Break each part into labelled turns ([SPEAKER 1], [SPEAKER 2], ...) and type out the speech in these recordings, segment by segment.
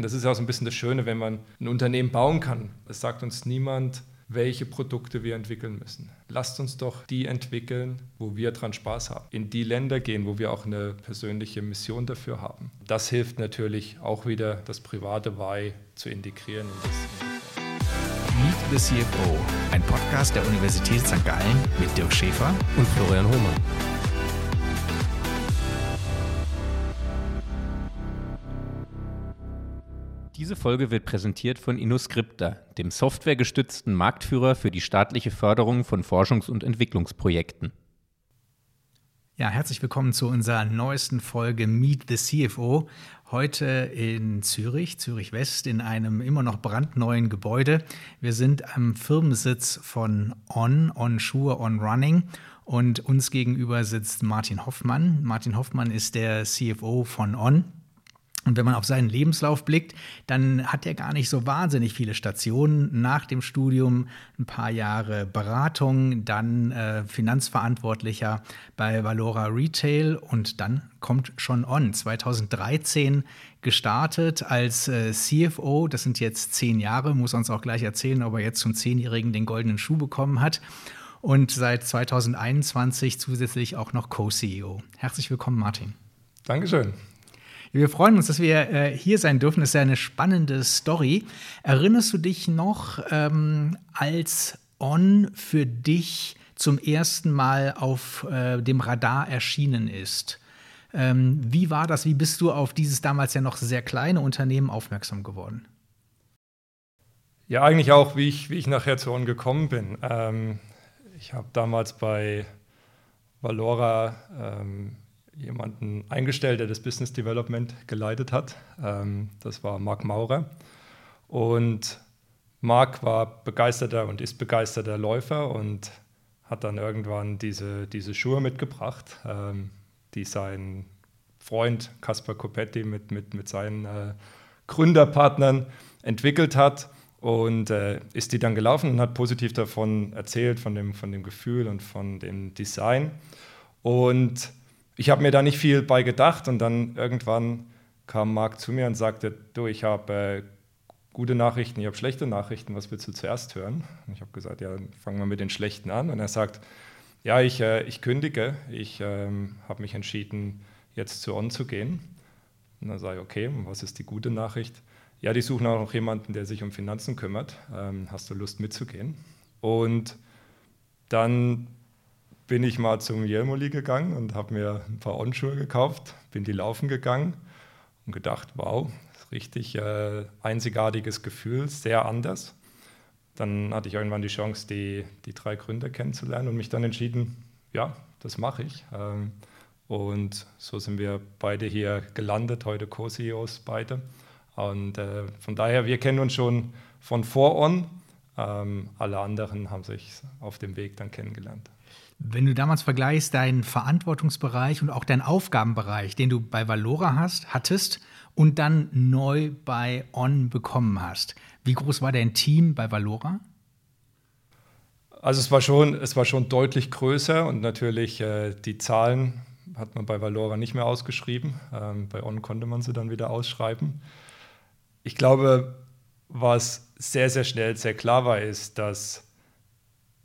[SPEAKER 1] Und das ist auch so ein bisschen das Schöne, wenn man ein Unternehmen bauen kann. Es sagt uns niemand, welche Produkte wir entwickeln müssen. Lasst uns doch die entwickeln, wo wir dran Spaß haben. In die Länder gehen, wo wir auch eine persönliche Mission dafür haben. Das hilft natürlich auch wieder, das private Why zu integrieren.
[SPEAKER 2] Meet the CFO, ein Podcast der Universität St. Gallen mit Dirk Schäfer
[SPEAKER 3] und Florian Hohmann. Diese Folge wird präsentiert von InnoScripta, dem softwaregestützten Marktführer für die staatliche Förderung von Forschungs- und Entwicklungsprojekten.
[SPEAKER 2] Ja, herzlich willkommen zu unserer neuesten Folge Meet the CFO. Heute in Zürich, Zürich West, in einem immer noch brandneuen Gebäude. Wir sind am Firmensitz von On, On Sure, On Running. Und uns gegenüber sitzt Martin Hoffmann. Martin Hoffmann ist der CFO von On. Und wenn man auf seinen Lebenslauf blickt, dann hat er gar nicht so wahnsinnig viele Stationen. Nach dem Studium ein paar Jahre Beratung, dann äh, Finanzverantwortlicher bei Valora Retail und dann kommt schon on. 2013 gestartet als äh, CFO. Das sind jetzt zehn Jahre, muss uns auch gleich erzählen, ob er jetzt zum Zehnjährigen den goldenen Schuh bekommen hat. Und seit 2021 zusätzlich auch noch Co-CEO. Herzlich willkommen, Martin.
[SPEAKER 1] Dankeschön.
[SPEAKER 2] Wir freuen uns, dass wir äh, hier sein dürfen. Das ist ja eine spannende Story. Erinnerst du dich noch, ähm, als On für dich zum ersten Mal auf äh, dem Radar erschienen ist? Ähm, wie war das? Wie bist du auf dieses damals ja noch sehr kleine Unternehmen aufmerksam geworden?
[SPEAKER 1] Ja, eigentlich auch, wie ich, wie ich nachher zu On gekommen bin. Ähm, ich habe damals bei Valora ähm, jemanden eingestellt, der das Business Development geleitet hat. Ähm, das war Marc Maurer. Und Marc war begeisterter und ist begeisterter Läufer und hat dann irgendwann diese, diese Schuhe mitgebracht, ähm, die sein Freund Caspar Copetti mit, mit, mit seinen äh, Gründerpartnern entwickelt hat und äh, ist die dann gelaufen und hat positiv davon erzählt, von dem, von dem Gefühl und von dem Design. Und ich habe mir da nicht viel bei gedacht und dann irgendwann kam Marc zu mir und sagte, du, ich habe äh, gute Nachrichten, ich habe schlechte Nachrichten, was willst du zuerst hören? Und ich habe gesagt, ja, fangen wir mit den schlechten an. Und er sagt, ja, ich, äh, ich kündige, ich ähm, habe mich entschieden, jetzt zu On zu gehen. Und dann sage ich, okay, was ist die gute Nachricht? Ja, die suchen auch noch jemanden, der sich um Finanzen kümmert. Ähm, hast du Lust mitzugehen? Und dann bin ich mal zum Jelmoli gegangen und habe mir ein paar Onschuhe gekauft, bin die laufen gegangen und gedacht, wow, richtig äh, einzigartiges Gefühl, sehr anders. Dann hatte ich irgendwann die Chance, die, die drei Gründer kennenzulernen und mich dann entschieden, ja, das mache ich. Ähm, und so sind wir beide hier gelandet, heute Co-CEOs beide. Und äh, von daher, wir kennen uns schon von vor on. Ähm, alle anderen haben sich auf dem Weg dann kennengelernt.
[SPEAKER 2] Wenn du damals vergleichst, deinen Verantwortungsbereich und auch deinen Aufgabenbereich, den du bei Valora hast, hattest und dann neu bei On bekommen hast, wie groß war dein Team bei Valora?
[SPEAKER 1] Also es war schon, es war schon deutlich größer und natürlich äh, die Zahlen hat man bei Valora nicht mehr ausgeschrieben. Ähm, bei On konnte man sie dann wieder ausschreiben. Ich glaube, was sehr, sehr schnell sehr klar war, ist, dass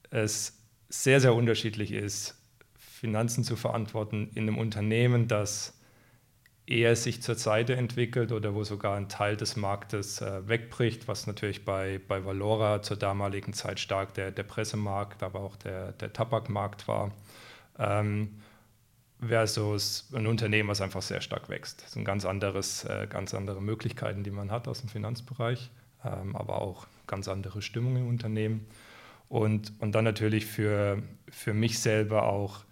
[SPEAKER 1] es sehr, sehr unterschiedlich ist, Finanzen zu verantworten in einem Unternehmen, das eher sich zur Seite entwickelt oder wo sogar ein Teil des Marktes äh, wegbricht, was natürlich bei, bei Valora zur damaligen Zeit stark der, der Pressemarkt, aber auch der, der Tabakmarkt war, ähm, versus ein Unternehmen, was einfach sehr stark wächst. Das sind ganz, anderes, äh, ganz andere Möglichkeiten, die man hat aus dem Finanzbereich, ähm, aber auch ganz andere Stimmung im Unternehmen. Und, und dann natürlich für, für mich selber auch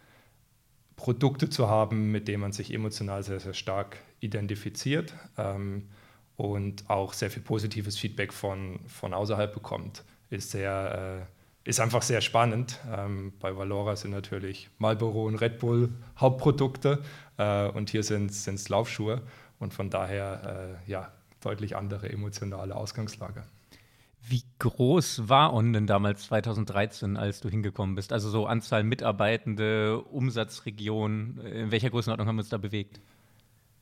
[SPEAKER 1] Produkte zu haben, mit denen man sich emotional sehr, sehr stark identifiziert ähm, und auch sehr viel positives Feedback von, von außerhalb bekommt, ist, sehr, äh, ist einfach sehr spannend. Ähm, bei Valora sind natürlich Marlboro und Red Bull Hauptprodukte äh, und hier sind es Laufschuhe und von daher äh, ja, deutlich andere emotionale Ausgangslage.
[SPEAKER 3] Wie groß war On denn damals 2013, als du hingekommen bist? Also so Anzahl Mitarbeitende, Umsatzregion, in welcher Größenordnung haben wir uns da bewegt?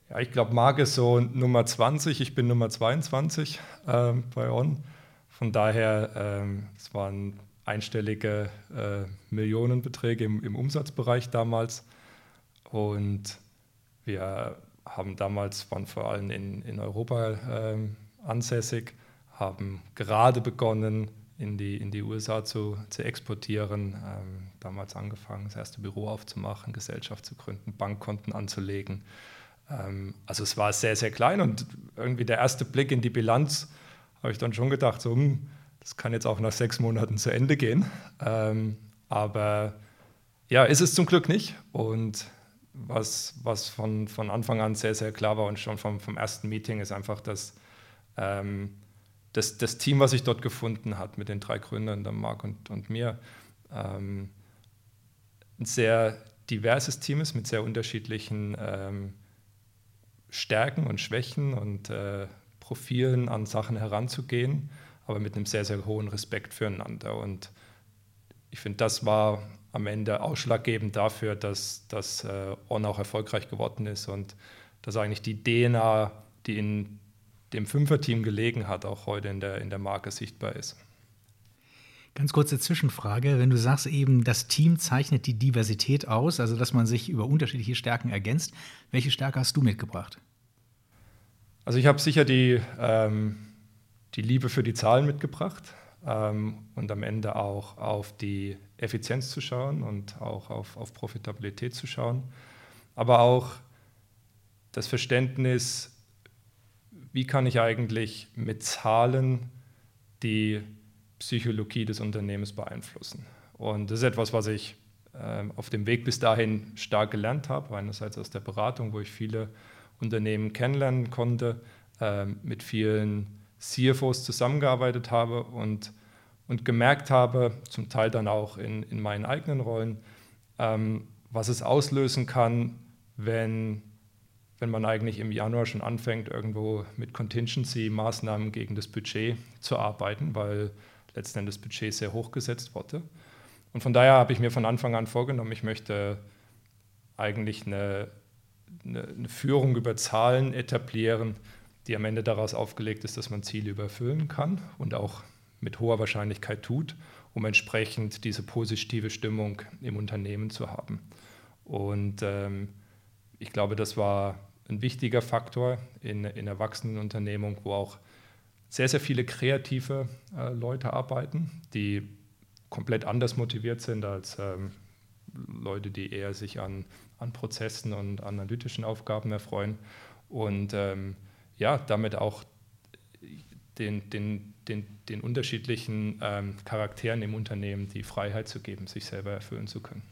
[SPEAKER 1] Ja, ich glaube, Marc ist so Nummer 20, ich bin Nummer 22 äh, bei On. Von daher, ähm, es waren einstellige äh, Millionenbeträge im, im, Umsatzbereich damals. Und wir haben damals, waren vor allem in, in Europa äh, ansässig, haben gerade begonnen, in die, in die USA zu, zu exportieren. Ähm, damals angefangen, das erste Büro aufzumachen, Gesellschaft zu gründen, Bankkonten anzulegen. Ähm, also es war sehr, sehr klein und irgendwie der erste Blick in die Bilanz habe ich dann schon gedacht, so, hm, das kann jetzt auch nach sechs Monaten zu Ende gehen. Ähm, aber ja, ist es zum Glück nicht. Und was, was von, von Anfang an sehr, sehr klar war und schon vom, vom ersten Meeting ist einfach, dass ähm, das, das Team, was sich dort gefunden hat mit den drei Gründern, der Marc und, und mir, ähm, ein sehr diverses Team ist mit sehr unterschiedlichen ähm, Stärken und Schwächen und äh, Profilen an Sachen heranzugehen, aber mit einem sehr, sehr hohen Respekt füreinander. Und ich finde, das war am Ende ausschlaggebend dafür, dass, dass äh, On auch erfolgreich geworden ist und dass eigentlich die DNA, die in dem Fünferteam gelegen hat, auch heute in der, in der Marke sichtbar ist.
[SPEAKER 2] Ganz kurze Zwischenfrage. Wenn du sagst eben, das Team zeichnet die Diversität aus, also dass man sich über unterschiedliche Stärken ergänzt, welche Stärke hast du mitgebracht?
[SPEAKER 1] Also ich habe sicher die, ähm, die Liebe für die Zahlen mitgebracht ähm, und am Ende auch auf die Effizienz zu schauen und auch auf, auf Profitabilität zu schauen, aber auch das Verständnis, wie kann ich eigentlich mit Zahlen die Psychologie des Unternehmens beeinflussen. Und das ist etwas, was ich äh, auf dem Weg bis dahin stark gelernt habe. Einerseits aus der Beratung, wo ich viele Unternehmen kennenlernen konnte, äh, mit vielen CFOs zusammengearbeitet habe und, und gemerkt habe, zum Teil dann auch in, in meinen eigenen Rollen, ähm, was es auslösen kann, wenn wenn man eigentlich im Januar schon anfängt, irgendwo mit Contingency-Maßnahmen gegen das Budget zu arbeiten, weil letzten Endes das Budget sehr hoch gesetzt wurde. Und von daher habe ich mir von Anfang an vorgenommen, ich möchte eigentlich eine, eine, eine Führung über Zahlen etablieren, die am Ende daraus aufgelegt ist, dass man Ziele überfüllen kann und auch mit hoher Wahrscheinlichkeit tut, um entsprechend diese positive Stimmung im Unternehmen zu haben. Und ähm, ich glaube, das war ein wichtiger Faktor in, in Erwachsenenunternehmung, wo auch sehr, sehr viele kreative äh, Leute arbeiten, die komplett anders motiviert sind als ähm, Leute, die eher sich an, an Prozessen und analytischen Aufgaben erfreuen und ähm, ja, damit auch den, den, den, den unterschiedlichen ähm, Charakteren im Unternehmen die Freiheit zu geben, sich selber erfüllen zu können.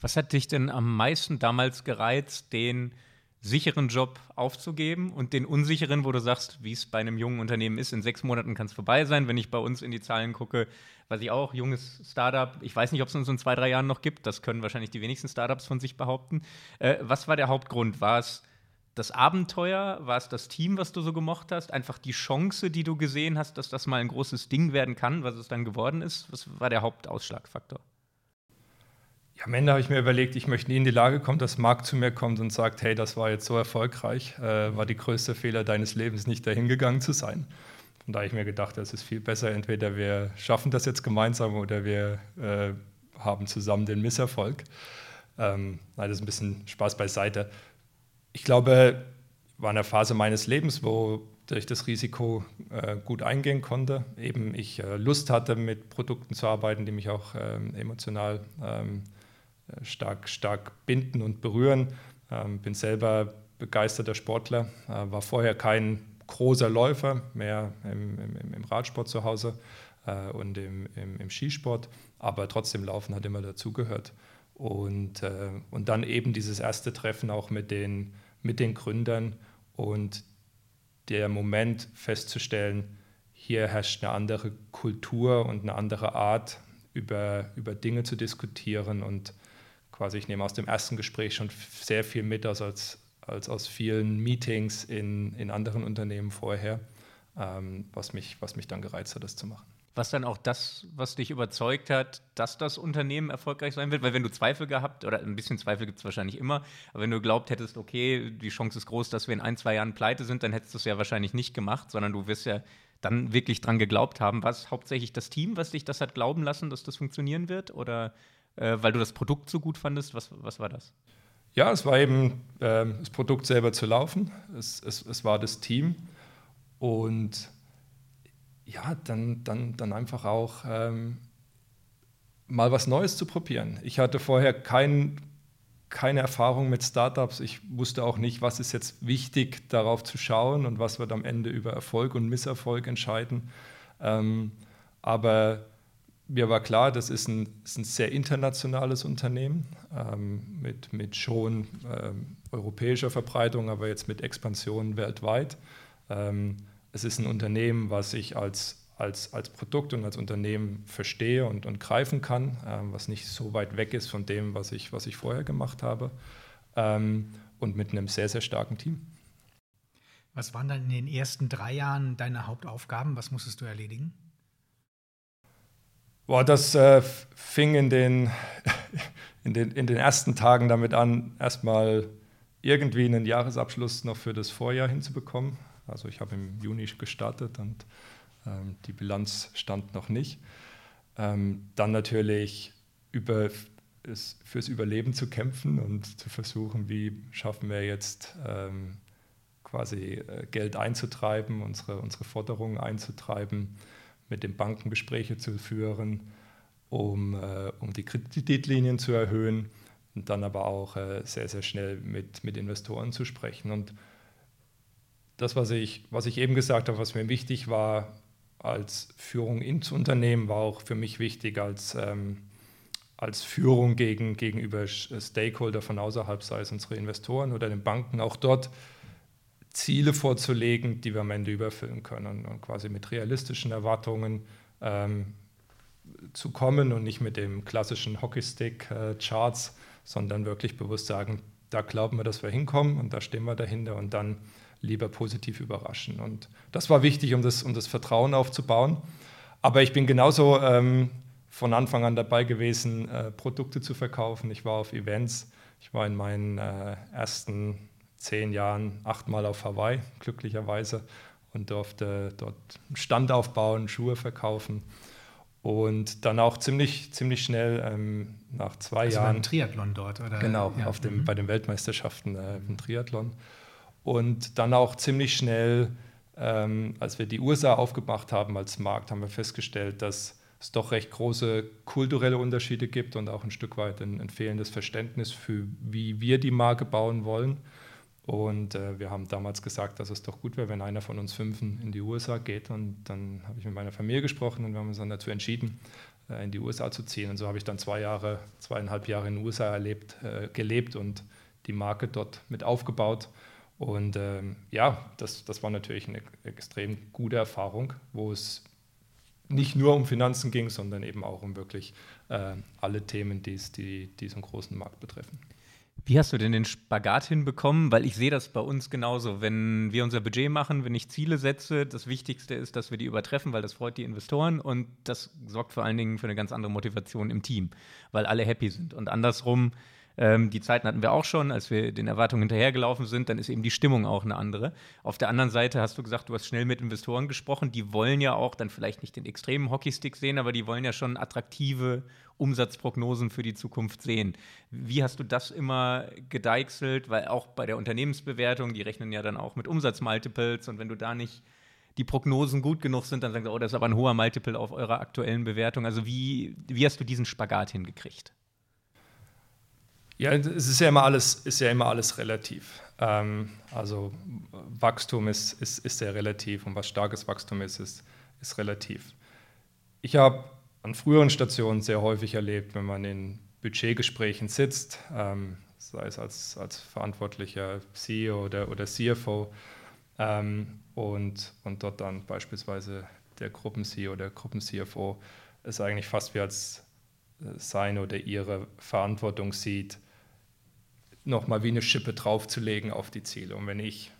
[SPEAKER 3] Was hat dich denn am meisten damals gereizt, den sicheren Job aufzugeben und den unsicheren, wo du sagst, wie es bei einem jungen Unternehmen ist, in sechs Monaten kann es vorbei sein. Wenn ich bei uns in die Zahlen gucke, weiß ich auch, junges Startup, ich weiß nicht, ob es uns in zwei, drei Jahren noch gibt, das können wahrscheinlich die wenigsten Startups von sich behaupten. Äh, was war der Hauptgrund? War es das Abenteuer? War es das Team, was du so gemocht hast? Einfach die Chance, die du gesehen hast, dass das mal ein großes Ding werden kann, was es dann geworden ist? Was war der Hauptausschlagfaktor?
[SPEAKER 1] Ja, am Ende habe ich mir überlegt, ich möchte nie in die Lage kommen, dass Marc zu mir kommt und sagt, hey, das war jetzt so erfolgreich, äh, war die größte Fehler deines Lebens, nicht dahin gegangen zu sein. Von daher habe ich mir gedacht, es ist viel besser, entweder wir schaffen das jetzt gemeinsam oder wir äh, haben zusammen den Misserfolg. Ähm, das ist ein bisschen Spaß beiseite. Ich glaube, war eine Phase meines Lebens, wo ich das Risiko äh, gut eingehen konnte. Eben ich äh, Lust hatte, mit Produkten zu arbeiten, die mich auch ähm, emotional ähm, äh, stark, stark binden und berühren. Ähm, bin selber begeisterter Sportler, äh, war vorher kein großer Läufer, mehr im, im, im Radsport zu Hause äh, und im, im, Skisport, aber trotzdem Laufen hat immer dazugehört. Und, äh, und dann eben dieses erste Treffen auch mit den, mit den Gründern und der Moment festzustellen, hier herrscht eine andere Kultur und eine andere Art, über, über Dinge zu diskutieren und quasi, ich nehme aus dem ersten Gespräch schon sehr viel mit, als, als aus vielen Meetings in, in anderen Unternehmen vorher, ähm, was, mich, was mich dann gereizt hat, das zu machen.
[SPEAKER 3] Was dann auch das, was dich überzeugt hat, dass das Unternehmen erfolgreich sein wird? Weil wenn du Zweifel gehabt, oder ein bisschen Zweifel gibt es wahrscheinlich immer, aber wenn du glaubt hättest, okay, die Chance ist groß, dass wir in ein, zwei Jahren pleite sind, dann hättest du es ja wahrscheinlich nicht gemacht, sondern du wirst ja dann wirklich dran geglaubt haben. War es hauptsächlich das Team, was dich das hat glauben lassen, dass das funktionieren wird? Oder äh, weil du das Produkt so gut fandest? Was, was war das?
[SPEAKER 1] Ja, es war eben äh, das Produkt selber zu laufen. Es, es, es war das Team. Und ja, dann, dann, dann einfach auch ähm, mal was Neues zu probieren. Ich hatte vorher kein, keine Erfahrung mit Startups. Ich wusste auch nicht, was ist jetzt wichtig, darauf zu schauen und was wird am Ende über Erfolg und Misserfolg entscheiden. Ähm, aber mir war klar, das ist ein, ist ein sehr internationales Unternehmen ähm, mit, mit schon ähm, europäischer Verbreitung, aber jetzt mit Expansion weltweit. Ähm, es ist ein Unternehmen, was ich als, als, als Produkt und als Unternehmen verstehe und, und greifen kann, ähm, was nicht so weit weg ist von dem, was ich, was ich vorher gemacht habe. Ähm, und mit einem sehr, sehr starken Team.
[SPEAKER 2] Was waren dann in den ersten drei Jahren deine Hauptaufgaben? Was musstest du erledigen?
[SPEAKER 1] Boah, das äh, fing in den, in, den, in den ersten Tagen damit an, erstmal irgendwie einen Jahresabschluss noch für das Vorjahr hinzubekommen. Also ich habe im Juni gestartet und ähm, die Bilanz stand noch nicht. Ähm, dann natürlich über es, fürs Überleben zu kämpfen und zu versuchen, wie schaffen wir jetzt ähm, quasi äh, Geld einzutreiben, unsere, unsere Forderungen einzutreiben, mit den Banken Gespräche zu führen, um, äh, um die Kreditlinien zu erhöhen und dann aber auch äh, sehr, sehr schnell mit, mit Investoren zu sprechen. Und das, was ich, was ich eben gesagt habe, was mir wichtig war als Führung ins Unternehmen, war auch für mich wichtig als, ähm, als Führung gegen, gegenüber Stakeholder von außerhalb, sei es unsere Investoren oder den Banken, auch dort Ziele vorzulegen, die wir am Ende überfüllen können und quasi mit realistischen Erwartungen ähm, zu kommen und nicht mit dem klassischen Hockeystick-Charts, äh, sondern wirklich bewusst sagen, da glauben wir, dass wir hinkommen und da stehen wir dahinter und dann lieber positiv überraschen. Und das war wichtig, um das, um das Vertrauen aufzubauen. Aber ich bin genauso ähm, von Anfang an dabei gewesen, äh, Produkte zu verkaufen. Ich war auf Events. Ich war in meinen äh, ersten zehn Jahren achtmal auf Hawaii, glücklicherweise, und durfte dort einen Stand aufbauen, Schuhe verkaufen. Und dann auch ziemlich, ziemlich schnell ähm, nach zwei also Jahren. Beim
[SPEAKER 2] Triathlon dort, oder?
[SPEAKER 1] Genau, ja. auf dem, mhm. bei den Weltmeisterschaften äh, im Triathlon. Und dann auch ziemlich schnell, ähm, als wir die USA aufgemacht haben als Markt, haben wir festgestellt, dass es doch recht große kulturelle Unterschiede gibt und auch ein Stück weit ein, ein fehlendes Verständnis für, wie wir die Marke bauen wollen. Und äh, wir haben damals gesagt, dass es doch gut wäre, wenn einer von uns Fünfen in die USA geht. Und dann habe ich mit meiner Familie gesprochen und wir haben uns dann dazu entschieden, äh, in die USA zu ziehen. Und so habe ich dann zwei Jahre, zweieinhalb Jahre in den USA erlebt, äh, gelebt und die Marke dort mit aufgebaut. Und ähm, ja, das, das war natürlich eine extrem gute Erfahrung, wo es nicht nur um Finanzen ging, sondern eben auch um wirklich äh, alle Themen, die's, die diesen großen Markt betreffen.
[SPEAKER 3] Wie hast du denn den Spagat hinbekommen? Weil ich sehe das bei uns genauso. Wenn wir unser Budget machen, wenn ich Ziele setze, das Wichtigste ist, dass wir die übertreffen, weil das freut die Investoren und das sorgt vor allen Dingen für eine ganz andere Motivation im Team, weil alle happy sind. Und andersrum, ähm, die Zeiten hatten wir auch schon, als wir den Erwartungen hinterhergelaufen sind, dann ist eben die Stimmung auch eine andere. Auf der anderen Seite hast du gesagt, du hast schnell mit Investoren gesprochen, die wollen ja auch dann vielleicht nicht den extremen Hockeystick sehen, aber die wollen ja schon attraktive Umsatzprognosen für die Zukunft sehen. Wie hast du das immer gedeichselt? Weil auch bei der Unternehmensbewertung, die rechnen ja dann auch mit Umsatzmultiples und wenn du da nicht die Prognosen gut genug sind, dann sagen sie, oh, das ist aber ein hoher Multiple auf eurer aktuellen Bewertung. Also wie, wie hast du diesen Spagat hingekriegt?
[SPEAKER 1] Ja, es ist ja immer alles, ist ja immer alles relativ. Ähm, also Wachstum ist, ist, ist sehr relativ und was starkes Wachstum ist, ist, ist relativ. Ich habe an früheren Stationen sehr häufig erlebt, wenn man in Budgetgesprächen sitzt, ähm, sei es als, als verantwortlicher CEO oder, oder CFO, ähm, und, und dort dann beispielsweise der Gruppen-CEO oder Gruppen-CFO es eigentlich fast wie als äh, seine oder ihre Verantwortung sieht, nochmal wie eine Schippe draufzulegen auf die Ziele. Und wenn ich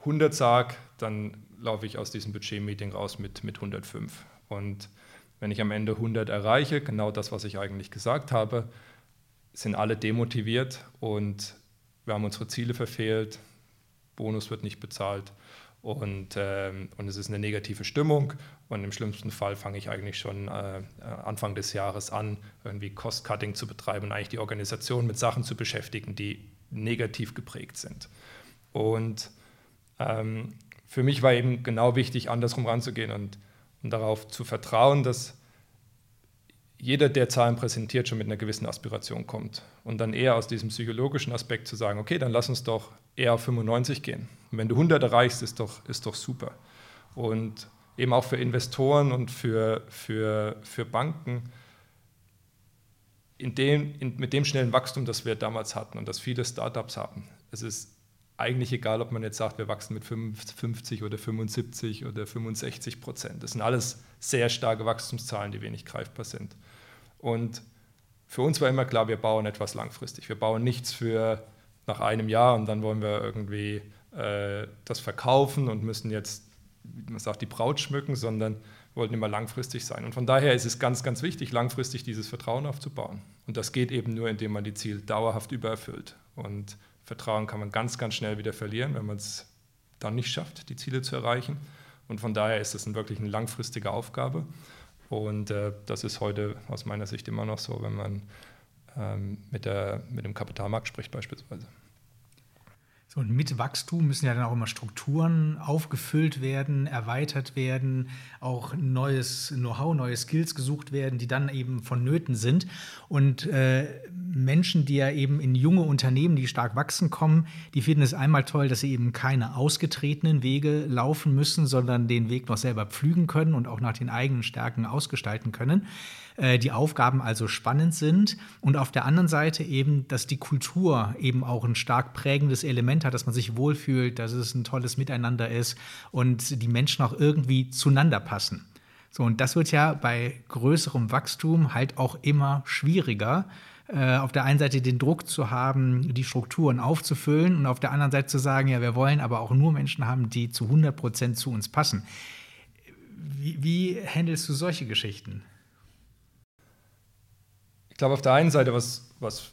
[SPEAKER 1] 100 sage, dann laufe ich aus diesem Budget-Meeting raus mit, mit 105. Und Wenn ich am Ende 100 erreiche, genau das, was ich eigentlich gesagt habe, sind alle demotiviert und wir haben unsere Ziele verfehlt, Bonus wird nicht bezahlt und, ähm, und es ist eine negative Stimmung und im schlimmsten Fall fange ich eigentlich schon äh, Anfang des Jahres an, irgendwie Cost-Cutting zu betreiben und eigentlich die Organisation mit Sachen zu beschäftigen, die negativ geprägt sind. Und ähm, für mich war eben genau wichtig, andersrum ranzugehen und, und darauf zu vertrauen, dass jeder, der Zahlen präsentiert, schon mit einer gewissen Aspiration kommt. Und dann eher aus diesem psychologischen Aspekt zu sagen, okay, dann lass uns doch eher auf 95 gehen. Und wenn du 100 erreichst, ist doch, ist doch super. Und eben auch für Investoren und für, für, für Banken, in dem, in, mit dem schnellen Wachstum, das wir damals hatten und das viele Startups haben, es ist eigentlich egal, ob man jetzt sagt, wir wachsen mit 50 oder 75 oder 65 Prozent. Das sind alles sehr starke Wachstumszahlen, die wenig greifbar sind. Und für uns war immer klar, wir bauen etwas langfristig. Wir bauen nichts für nach einem Jahr und dann wollen wir irgendwie äh, das verkaufen und müssen jetzt, wie man sagt, die Braut schmücken, sondern wollten immer langfristig sein. Und von daher ist es ganz, ganz wichtig, langfristig dieses Vertrauen aufzubauen. Und das geht eben nur, indem man die Ziele dauerhaft übererfüllt. Und Vertrauen kann man ganz, ganz schnell wieder verlieren, wenn man es dann nicht schafft, die Ziele zu erreichen. Und von daher ist es wirklich eine langfristige Aufgabe. Und äh, das ist heute aus meiner Sicht immer noch so, wenn man ähm, mit, der, mit dem Kapitalmarkt spricht beispielsweise.
[SPEAKER 2] So, und mit Wachstum müssen ja dann auch immer Strukturen aufgefüllt werden, erweitert werden, auch neues Know-how, neue Skills gesucht werden, die dann eben vonnöten sind. Und äh, Menschen, die ja eben in junge Unternehmen, die stark wachsen, kommen, die finden es einmal toll, dass sie eben keine ausgetretenen Wege laufen müssen, sondern den Weg noch selber pflügen können und auch nach den eigenen Stärken ausgestalten können. Äh, die Aufgaben also spannend sind und auf der anderen Seite eben, dass die Kultur eben auch ein stark prägendes Element hat, dass man sich wohlfühlt, dass es ein tolles Miteinander ist und die Menschen auch irgendwie zueinander passen. So, und das wird ja bei größerem Wachstum halt auch immer schwieriger äh, auf der einen Seite den Druck zu haben, die Strukturen aufzufüllen und auf der anderen Seite zu sagen, ja, wir wollen aber auch nur Menschen haben, die zu 100 Prozent zu uns passen. Wie, wie handelst du solche Geschichten?
[SPEAKER 1] Ich glaube, auf der einen Seite, was, was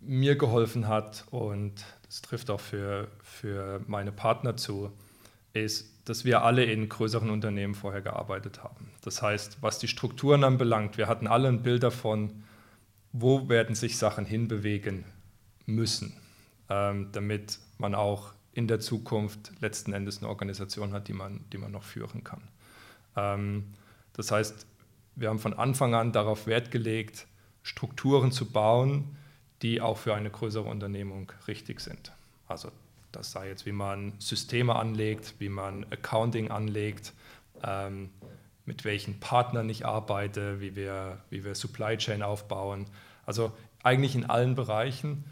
[SPEAKER 1] mir geholfen hat, und das trifft auch für, für meine Partner zu, ist, dass wir alle in größeren Unternehmen vorher gearbeitet haben. Das heißt, was die Strukturen anbelangt, wir hatten alle ein Bild davon, wo werden sich Sachen hinbewegen müssen, ähm, damit man auch in der Zukunft letzten Endes eine Organisation hat, die man, die man noch führen kann. Ähm, das heißt, wir haben von Anfang an darauf Wert gelegt, Strukturen zu bauen, die auch für eine größere Unternehmung richtig sind. Also das sei jetzt, wie man Systeme anlegt, wie man Accounting anlegt, ähm, mit welchen Partnern ich arbeite, wie wir, wie wir Supply Chain aufbauen. Also eigentlich in allen Bereichen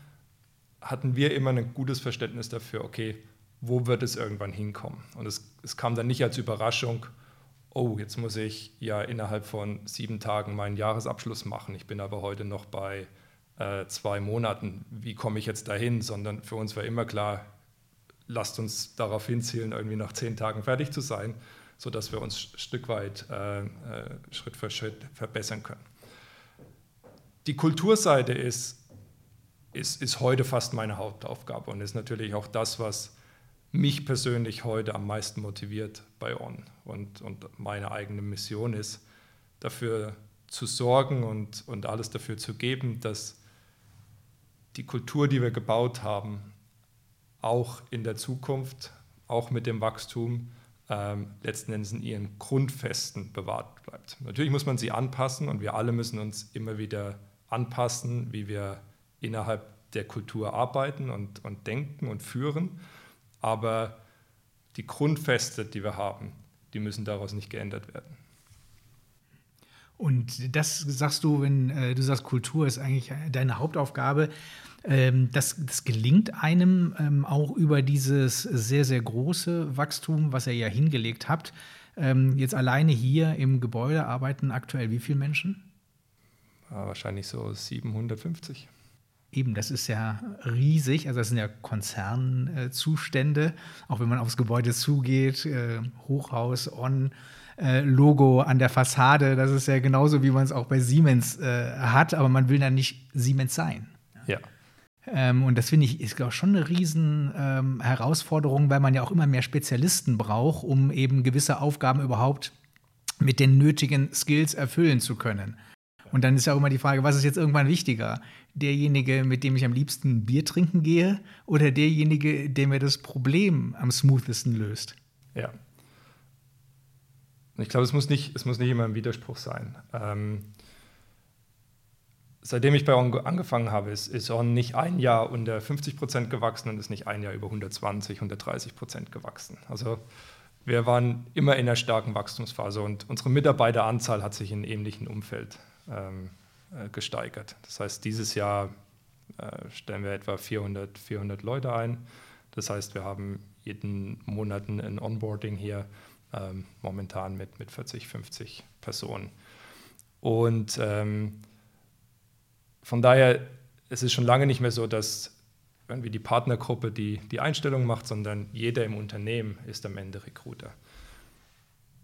[SPEAKER 1] hatten wir immer ein gutes Verständnis dafür, okay, wo wird es irgendwann hinkommen? Und es, es kam dann nicht als Überraschung, oh, jetzt muss ich ja innerhalb von sieben Tagen meinen Jahresabschluss machen. Ich bin aber heute noch bei äh, zwei Monaten. Wie komme ich jetzt dahin? Sondern für uns war immer klar, lasst uns darauf hinzielen, irgendwie nach zehn Tagen fertig zu sein sodass wir uns ein Stück weit äh, äh, Schritt für Schritt verbessern können. Die Kulturseite ist, ist, ist heute fast meine Hauptaufgabe und ist natürlich auch das, was mich persönlich heute am meisten motiviert bei On und, und meine eigene Mission ist, dafür zu sorgen und, und alles dafür zu geben, dass die Kultur, die wir gebaut haben, auch in der Zukunft, auch mit dem Wachstum, ähm, letzten Endes in ihren Grundfesten bewahrt bleibt. Natürlich muss man sie anpassen und wir alle müssen uns immer wieder anpassen, wie wir innerhalb der Kultur arbeiten und, und denken und führen. Aber die Grundfeste, die wir haben, die müssen daraus nicht geändert werden.
[SPEAKER 2] Und das sagst du, wenn äh, du sagst, Kultur ist eigentlich deine Hauptaufgabe. Ähm, das, das, gelingt einem ähm, auch über dieses sehr, sehr große Wachstum, was ihr ja hingelegt habt. Ähm, jetzt alleine hier im Gebäude arbeiten aktuell wie viele Menschen?
[SPEAKER 1] Ja, wahrscheinlich so 750.
[SPEAKER 2] Eben, das ist ja riesig. Also, das sind ja Konzernzustände. Auch wenn man aufs Gebäude zugeht, äh, Hochhaus, On, äh, Logo an der Fassade, das ist ja genauso, wie man es auch bei Siemens äh, hat, aber man will dann nicht Siemens sein.
[SPEAKER 1] Ja.
[SPEAKER 2] Ähm, und das finde ich, ist ich schon eine riesen ähm, Herausforderung, weil man ja auch immer mehr Spezialisten braucht, um eben gewisse Aufgaben überhaupt mit den nötigen Skills erfüllen zu können. Und dann ist ja auch immer die Frage, was ist jetzt irgendwann wichtiger? Derjenige, mit dem ich am liebsten Bier trinken gehe oder derjenige, der mir das Problem am smoothesten löst?
[SPEAKER 1] Ja. Ich glaube, es muss nicht, es muss nicht immer ein Widerspruch sein. Ähm, seitdem ich bei On angefangen habe, ist, ist On nicht ein Jahr unter 50 Prozent gewachsen und ist nicht ein Jahr über 120, 130 Prozent gewachsen. Also wir waren immer in einer starken Wachstumsphase und unsere Mitarbeiteranzahl hat sich in einem ähnlichen Umfeld ähm, äh, gesteigert. Das heißt, dieses Jahr äh, stellen wir etwa 400, 400 Leute ein. Das heißt, wir haben jeden Monat ein Onboarding hier, ähm, momentan mit, mit 40, 50 Personen. Und ähm, von daher es ist es schon lange nicht mehr so, dass irgendwie die Partnergruppe die, die Einstellung macht, sondern jeder im Unternehmen ist am Ende Recruiter.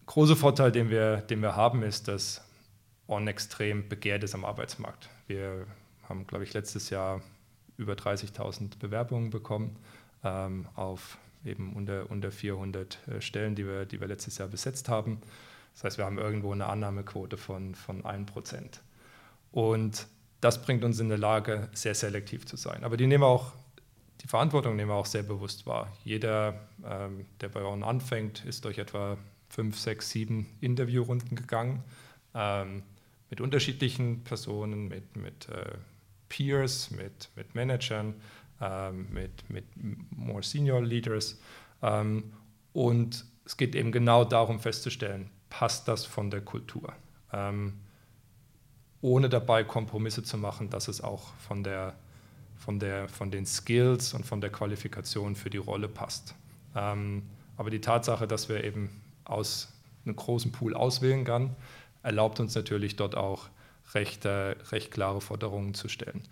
[SPEAKER 1] Großer Vorteil, den wir, den wir haben, ist, dass On extrem begehrt ist am Arbeitsmarkt. Wir haben, glaube ich, letztes Jahr über 30.000 Bewerbungen bekommen ähm, auf eben unter, unter 400 äh, Stellen, die wir, die wir letztes Jahr besetzt haben. Das heißt, wir haben irgendwo eine Annahmequote von, von 1%. Und das bringt uns in der Lage, sehr selektiv zu sein. Aber die nehmen auch die Verantwortung nehmen wir auch sehr bewusst wahr. Jeder, ähm, der bei uns anfängt, ist durch etwa fünf, sechs, sieben Interviewrunden gegangen ähm, mit unterschiedlichen Personen, mit, mit äh, Peers, mit, mit Managern, ähm, mit, mit more senior Leaders. Ähm, und es geht eben genau darum festzustellen, passt das von der Kultur? Ähm, ohne dabei Kompromisse zu machen, dass es auch von der von, der, von den Skills und von der Qualifikation für die Rolle passt. Ähm, aber die Tatsache, dass wir eben aus einem großen Pool auswählen kann, erlaubt uns natürlich dort auch recht, äh, recht klare Forderungen zu stellen.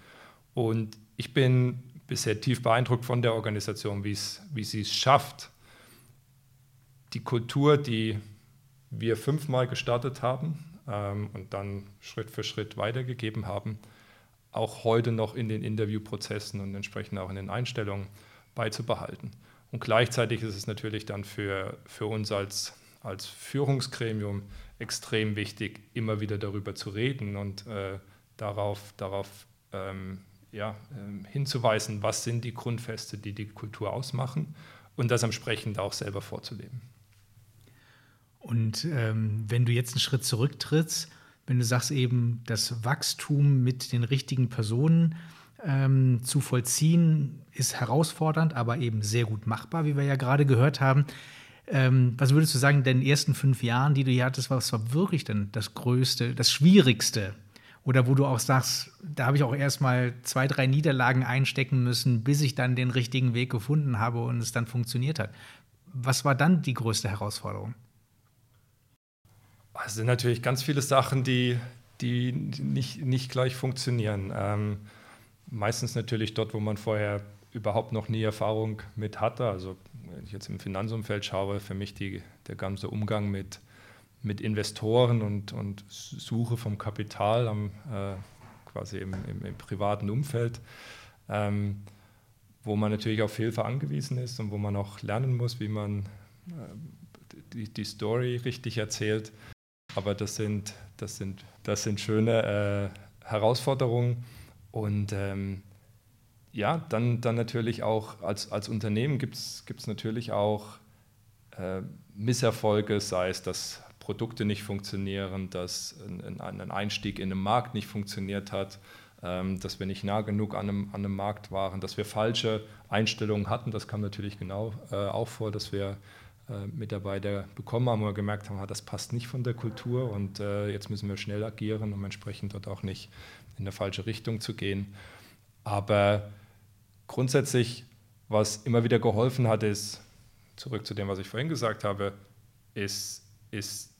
[SPEAKER 1] Und ich bin bisher tief beeindruckt von der Organisation, wie sie es schafft, die Kultur, die wir fünfmal gestartet haben ähm, und dann Schritt für Schritt weitergegeben haben, auch heute noch in den Interviewprozessen und entsprechend auch in den Einstellungen beizubehalten. Und gleichzeitig ist es natürlich dann für, für uns als, als Führungsgremium extrem wichtig, immer wieder darüber zu reden und äh, darauf, darauf ähm, ja, äh, hinzuweisen, was sind die Grundfeste, die die Kultur ausmachen und das entsprechend auch selber vorzuleben.
[SPEAKER 2] Und ähm, wenn du jetzt einen Schritt zurücktrittst, wenn du sagst eben, das Wachstum mit den richtigen Personen ähm, zu vollziehen, ist herausfordernd, aber eben sehr gut machbar, wie wir ja gerade gehört haben. Ähm, was würdest du sagen, in den ersten fünf Jahren, die du hier hattest, was war wirklich denn das Größte, das Schwierigste? Oder wo du auch sagst, da habe ich auch erstmal zwei, drei Niederlagen einstecken müssen, bis ich dann den richtigen Weg gefunden habe und es dann funktioniert hat. Was war dann die größte Herausforderung?
[SPEAKER 1] Es sind natürlich ganz viele Sachen, die, die nicht, nicht gleich funktionieren. Ähm, meistens natürlich dort, wo man vorher überhaupt noch nie Erfahrung mit hatte. Also wenn ich jetzt im Finanzumfeld schaue, für mich die, der ganze Umgang mit, mit Investoren und, und Suche vom Kapital am, äh, quasi im, im, im, privaten Umfeld, ähm, wo man natürlich auf Hilfe angewiesen ist und wo man auch lernen muss, wie man äh, die, die Story richtig erzählt. Aber das sind, das sind, das sind schöne äh, Herausforderungen. Und ähm, ja, dann, dann natürlich auch als, als Unternehmen gibt es natürlich auch äh, Misserfolge, sei es, dass Produkte nicht funktionieren, dass ein, ein Einstieg in den Markt nicht funktioniert hat, ähm, dass wir nicht nah genug an einem, an einem Markt waren, dass wir falsche Einstellungen hatten. Das kam natürlich genau äh, auch vor, dass wir äh, Mitarbeiter bekommen haben, wir gemerkt haben, ah, das passt nicht von der Kultur und äh, jetzt müssen wir schnell agieren, um entsprechend dort auch nicht in eine falsche Richtung zu gehen. Aber grundsätzlich, was immer wieder geholfen hat, ist, zurück zu dem, was ich vorhin gesagt habe, ist, ist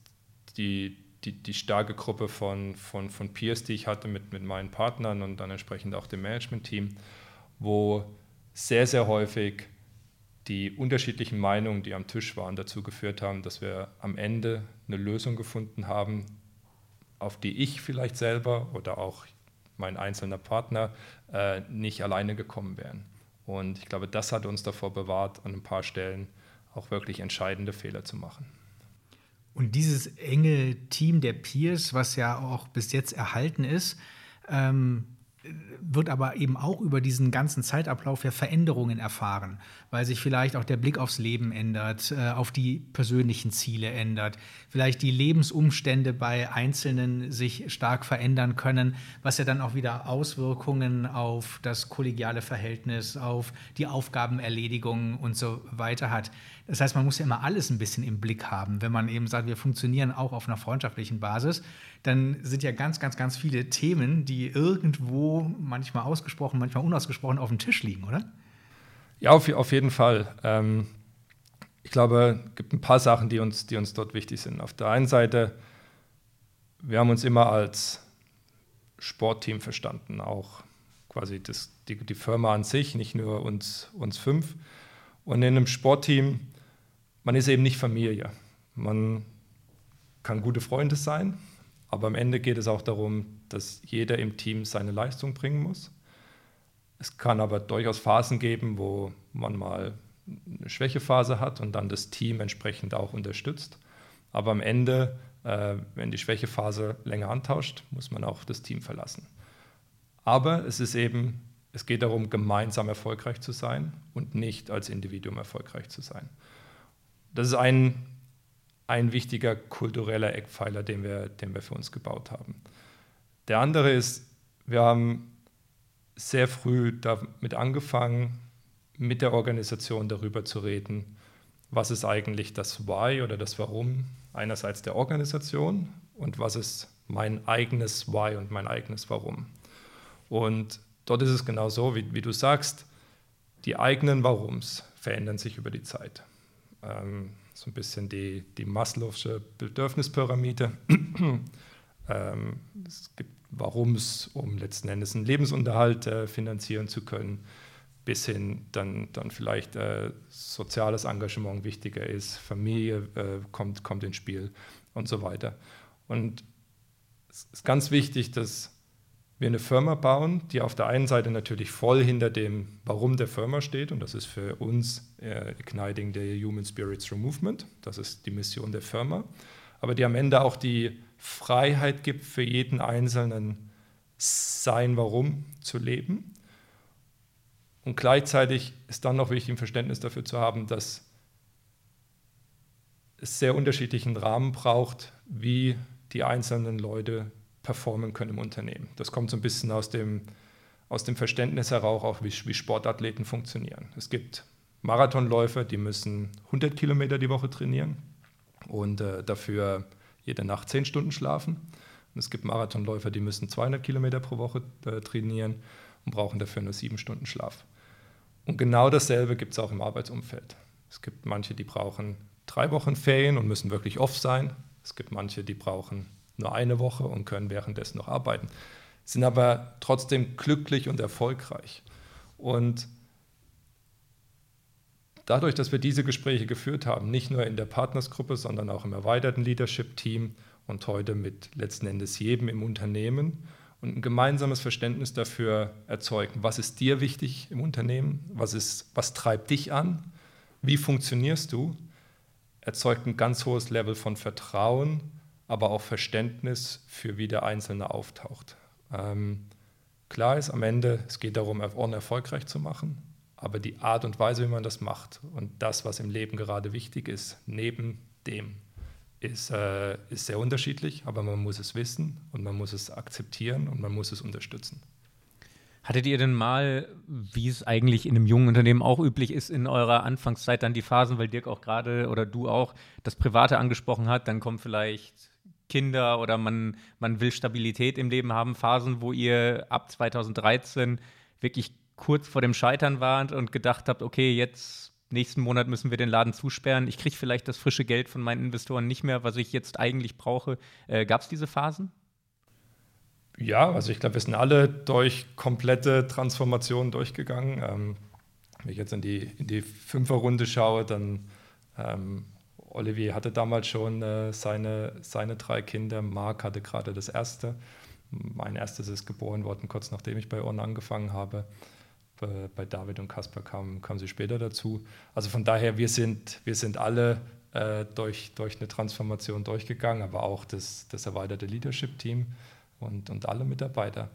[SPEAKER 1] die, die, die starke Gruppe von, von, von Peers, die ich hatte mit, mit meinen Partnern und dann entsprechend auch dem Management-Team, wo sehr, sehr häufig die unterschiedlichen Meinungen, die am Tisch waren, dazu geführt haben, dass wir am Ende eine Lösung gefunden haben, auf die ich vielleicht selber oder auch mein einzelner Partner äh, nicht alleine gekommen wären. Und ich glaube, das hat uns davor bewahrt, an ein paar Stellen auch wirklich entscheidende Fehler zu machen.
[SPEAKER 2] Und dieses enge Team der Peers, was ja auch bis jetzt erhalten ist, ähm, wird aber eben auch über diesen ganzen Zeitablauf ja Veränderungen erfahren, weil sich vielleicht auch der Blick aufs Leben ändert, äh, auf die persönlichen Ziele ändert, vielleicht die Lebensumstände bei Einzelnen sich stark verändern können, was ja dann auch wieder Auswirkungen auf das kollegiale Verhältnis, auf die Aufgabenerledigung und so weiter hat. Das heißt, man muss ja immer alles ein bisschen im Blick haben. Wenn man eben sagt, wir funktionieren auch auf einer freundschaftlichen Basis, dann sind ja ganz, ganz, ganz viele Themen, die irgendwo manchmal ausgesprochen, manchmal unausgesprochen auf dem Tisch liegen, oder?
[SPEAKER 1] Ja, auf, auf jeden Fall. Ähm, ich glaube, es gibt ein paar Sachen, die uns, die uns dort wichtig sind. Auf der einen Seite, wir haben uns immer als Sportteam verstanden, auch quasi das, die, die Firma an sich, nicht nur uns, uns fünf. Und in einem Sportteam man ist eben nicht Familie. Man kann gute Freunde sein, aber am Ende geht es auch darum, dass jeder im Team seine Leistung bringen muss. Es kann aber durchaus Phasen geben, wo man mal eine Schwächephase hat und dann das Team entsprechend auch unterstützt. Aber am Ende, äh, wenn die Schwächephase länger antauscht, muss man auch das Team verlassen. Aber es ist eben, es geht darum, gemeinsam erfolgreich zu sein und nicht als Individuum erfolgreich zu sein. Das ist ein, ein wichtiger kultureller Eckpfeiler, den wir, den wir für uns gebaut haben. Der andere ist, wir haben sehr früh damit angefangen, mit der Organisation darüber zu reden, was ist eigentlich das Why oder das Warum einerseits der Organisation und was ist mein eigenes Why und mein eigenes Warum. Und dort ist es genau so, wie, wie du sagst, die eigenen Warums verändern sich über die Zeit ähm, so ein bisschen die, die Maslow'sche Bedürfnispyramide. ähm, es gibt, warum es, um letzten Endes einen Lebensunterhalt äh, finanzieren zu können, bis hin dann, dann vielleicht äh, soziales Engagement wichtiger ist, Familie äh, kommt, kommt ins Spiel und so weiter. Und es ist ganz wichtig, dass wir eine Firma bauen, die auf der einen Seite natürlich voll hinter dem Warum der Firma steht, und das ist für uns äh, Igniting the Human Spirits Through Movement, das ist die Mission der Firma, aber die am Ende auch die Freiheit gibt, für jeden Einzelnen sein Warum zu leben. Und gleichzeitig ist dann noch wichtig, ein Verständnis dafür zu haben, dass es sehr unterschiedlichen Rahmen braucht, wie die einzelnen Leute performen können im Unternehmen. Das kommt so ein bisschen aus dem, aus dem Verständnis heraus, auch wie, wie Sportathleten funktionieren. Es gibt Marathonläufer, die müssen 100 Kilometer die Woche trainieren und äh, dafür jede Nacht 10 Stunden schlafen. Und es gibt Marathonläufer, die müssen 200 Kilometer pro Woche äh, trainieren und brauchen dafür nur 7 Stunden Schlaf. Und genau dasselbe gibt es auch im Arbeitsumfeld. Es gibt manche, die brauchen drei Wochen Ferien und müssen wirklich off sein. Es gibt manche, die brauchen nur eine Woche und können währenddessen noch arbeiten, sind aber trotzdem glücklich und erfolgreich. Und dadurch, dass wir diese Gespräche geführt haben, nicht nur in der Partnersgruppe, sondern auch im erweiterten Leadership-Team und heute mit letzten Endes jedem im Unternehmen und ein gemeinsames Verständnis dafür erzeugen, was ist dir wichtig im Unternehmen, was, ist, was treibt dich an, wie funktionierst du, erzeugt ein ganz hohes Level von Vertrauen aber auch Verständnis für wie der Einzelne auftaucht. Ähm, klar ist am Ende, es geht darum, Orden erfolgreich zu machen, aber die Art und Weise, wie man das macht und das, was im Leben gerade wichtig ist, neben dem, ist, äh, ist sehr unterschiedlich, aber man muss es wissen und man muss es akzeptieren und man muss es unterstützen.
[SPEAKER 3] Hattet ihr denn mal, wie es eigentlich in einem jungen Unternehmen auch üblich ist, in eurer Anfangszeit dann die Phasen, weil Dirk auch gerade oder du auch das Private angesprochen hat, dann kommt vielleicht Kinder oder man, man will Stabilität im Leben haben. Phasen, wo ihr ab 2013 wirklich kurz vor dem Scheitern wart und gedacht habt, okay, jetzt nächsten Monat müssen wir den Laden zusperren, ich kriege vielleicht das frische Geld von meinen Investoren nicht mehr, was ich jetzt eigentlich brauche. Äh, Gab es diese Phasen?
[SPEAKER 1] Ja, also ich glaube, wir sind alle durch komplette Transformationen durchgegangen. Ähm, wenn ich jetzt in die, in die Fünferrunde schaue, dann ähm, Olivier hatte damals schon äh, seine, seine drei Kinder, Marc hatte gerade das erste. Mein erstes ist geboren worden, kurz nachdem ich bei On angefangen habe. Bei, bei David und Kasper kamen kam sie später dazu. Also von daher, wir sind, wir sind alle äh, durch, durch eine Transformation durchgegangen, aber auch das, das erweiterte Leadership-Team und, und alle Mitarbeiter.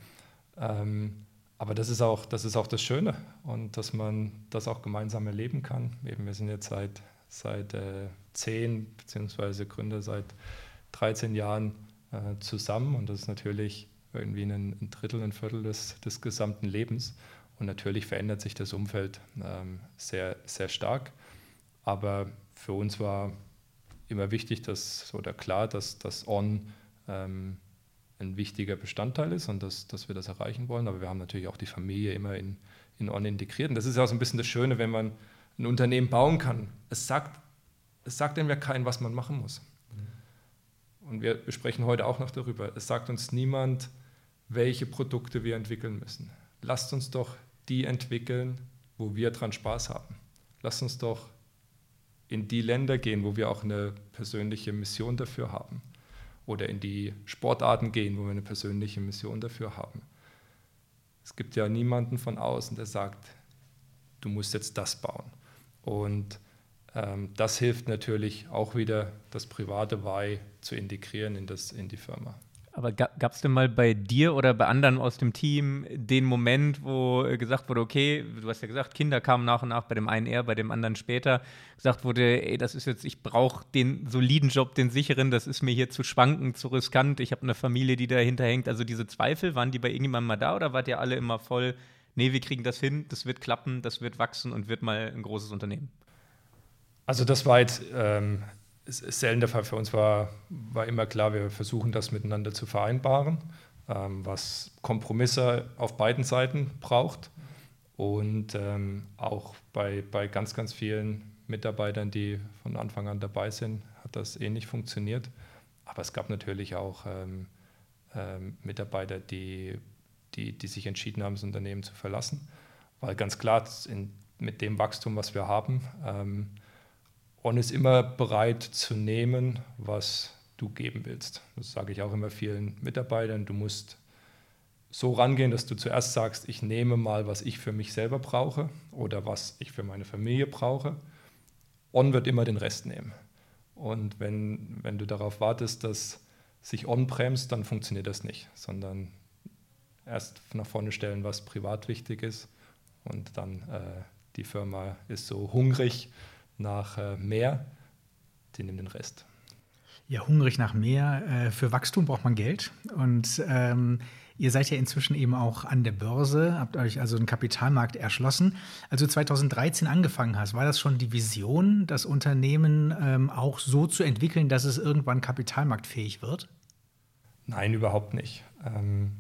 [SPEAKER 1] Ähm, aber das ist, auch, das ist auch das Schöne und dass man das auch gemeinsam erleben kann. Eben, wir sind jetzt seit, seit äh, zehn, beziehungsweise Gründer seit 13 Jahren äh, zusammen und das ist natürlich irgendwie ein, ein, Drittel, ein Viertel des, des gesamten Lebens. Und natürlich verändert sich das Umfeld ähm, sehr, sehr stark. Aber für uns war immer wichtig, dass, oder klar, dass das On ähm, ein wichtiger Bestandteil ist und dass, dass wir das erreichen wollen. Aber wir haben natürlich auch die Familie immer in, in On integriert. Und das ist auch so ein bisschen das Schöne, wenn man ein Unternehmen bauen kann. Es sagt, es sagt einem ja keinen, was man machen muss. Und wir, wir sprechen heute auch noch darüber. Es sagt uns niemand, welche Produkte wir entwickeln müssen. Lasst uns doch die entwickeln, wo wir dran Spaß haben. Lasst uns doch in die Länder gehen, wo wir auch eine persönliche Mission dafür haben oder in die Sportarten gehen, wo wir eine persönliche Mission dafür haben. Es gibt ja niemanden von außen, der sagt, du musst jetzt das bauen. Und ähm, das hilft natürlich auch wieder, das private Why zu integrieren in, das, in die Firma.
[SPEAKER 3] Aber gab es denn mal bei dir oder bei anderen aus dem Team den Moment, wo gesagt wurde, okay, du hast ja gesagt, Kinder kamen nach und nach, bei dem einen eher, bei dem anderen später, gesagt wurde, ey, das ist jetzt, ich brauche den soliden Job, den sicheren, das ist mir hier zu schwanken, zu riskant, ich habe eine Familie, die dahinter hängt. Also diese Zweifel, waren die bei irgendjemandem mal da oder wart ihr alle immer voll, nee, wir kriegen das hin, das wird klappen, das wird wachsen und wird mal ein großes Unternehmen?
[SPEAKER 1] Also das war jetzt ähm, selten der Fall. Für uns war, war immer klar, wir versuchen das miteinander zu vereinbaren, ähm, was Kompromisse auf beiden Seiten braucht. Und ähm, auch bei, bei ganz, ganz vielen Mitarbeitern, die von Anfang an dabei sind, hat das ähnlich funktioniert. Aber es gab natürlich auch ähm, ähm, Mitarbeiter, die, die, die sich entschieden haben, das Unternehmen zu verlassen. Weil ganz klar, in, mit dem Wachstum, was wir haben, ähm, On ist immer bereit zu nehmen, was du geben willst. Das sage ich auch immer vielen Mitarbeitern. Du musst so rangehen, dass du zuerst sagst, ich nehme mal, was ich für mich selber brauche oder was ich für meine Familie brauche. On wird immer den Rest nehmen. Und wenn, wenn du darauf wartest, dass sich On bremst, dann funktioniert das nicht, sondern erst nach vorne stellen, was privat wichtig ist und dann äh, die Firma ist so hungrig, nach äh, mehr, die nehmen den Rest.
[SPEAKER 2] Ja, hungrig nach mehr. Äh, für Wachstum braucht man Geld. Und ähm, ihr seid ja inzwischen eben auch an der Börse, habt euch also einen Kapitalmarkt erschlossen. Als du 2013 angefangen hast, war das schon die Vision, das Unternehmen ähm, auch so zu entwickeln, dass es irgendwann kapitalmarktfähig wird?
[SPEAKER 1] Nein, überhaupt nicht. Ähm,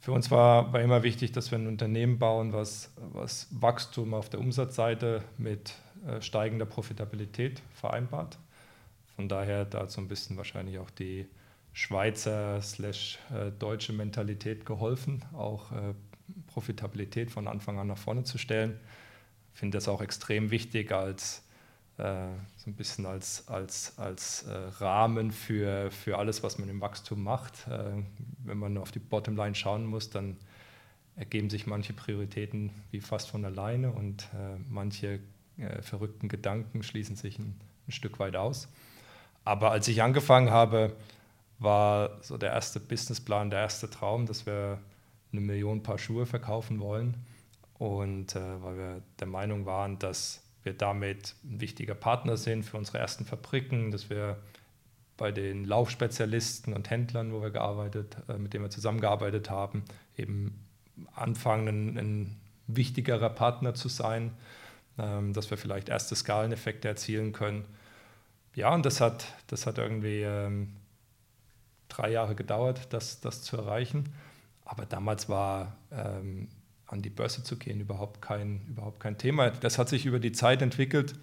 [SPEAKER 1] für uns war, war immer wichtig, dass wir ein Unternehmen bauen, was, was Wachstum auf der Umsatzseite mit äh, steigender Profitabilität vereinbart. Von daher da so ein bisschen wahrscheinlich auch die Schweizer slash äh, deutsche Mentalität geholfen, auch äh, Profitabilität von Anfang an nach vorne zu stellen. Ich finde das auch extrem wichtig als so ein bisschen als, als, als Rahmen für, für alles, was man im Wachstum macht. wenn man auf die Bottomline schauen muss, dann ergeben sich manche Prioritäten wie fast von alleine und manche äh, verrückten Gedanken schließen sich ein, ein, Stück weit aus. Aber als ich angefangen habe, war so der erste Businessplan, der erste Traum, dass wir eine Million Paar Schuhe verkaufen wollen. Und äh, weil wir der Meinung waren, dass wir damit ein wichtiger Partner sind für unsere ersten Fabriken, dass wir bei den Laufspezialisten und Händlern, wo wir gearbeitet, äh, mit denen wir zusammengearbeitet haben, eben anfangen, ein, wichtigerer Partner zu sein ähm, dass wir vielleicht erste Skaleneffekte erzielen können. Ja, und das hat, das hat irgendwie ähm, drei Jahre gedauert, das, das zu erreichen. Aber damals war, ähm, an die Börse zu gehen überhaupt kein, überhaupt kein Thema. Das hat sich über die Zeit entwickelt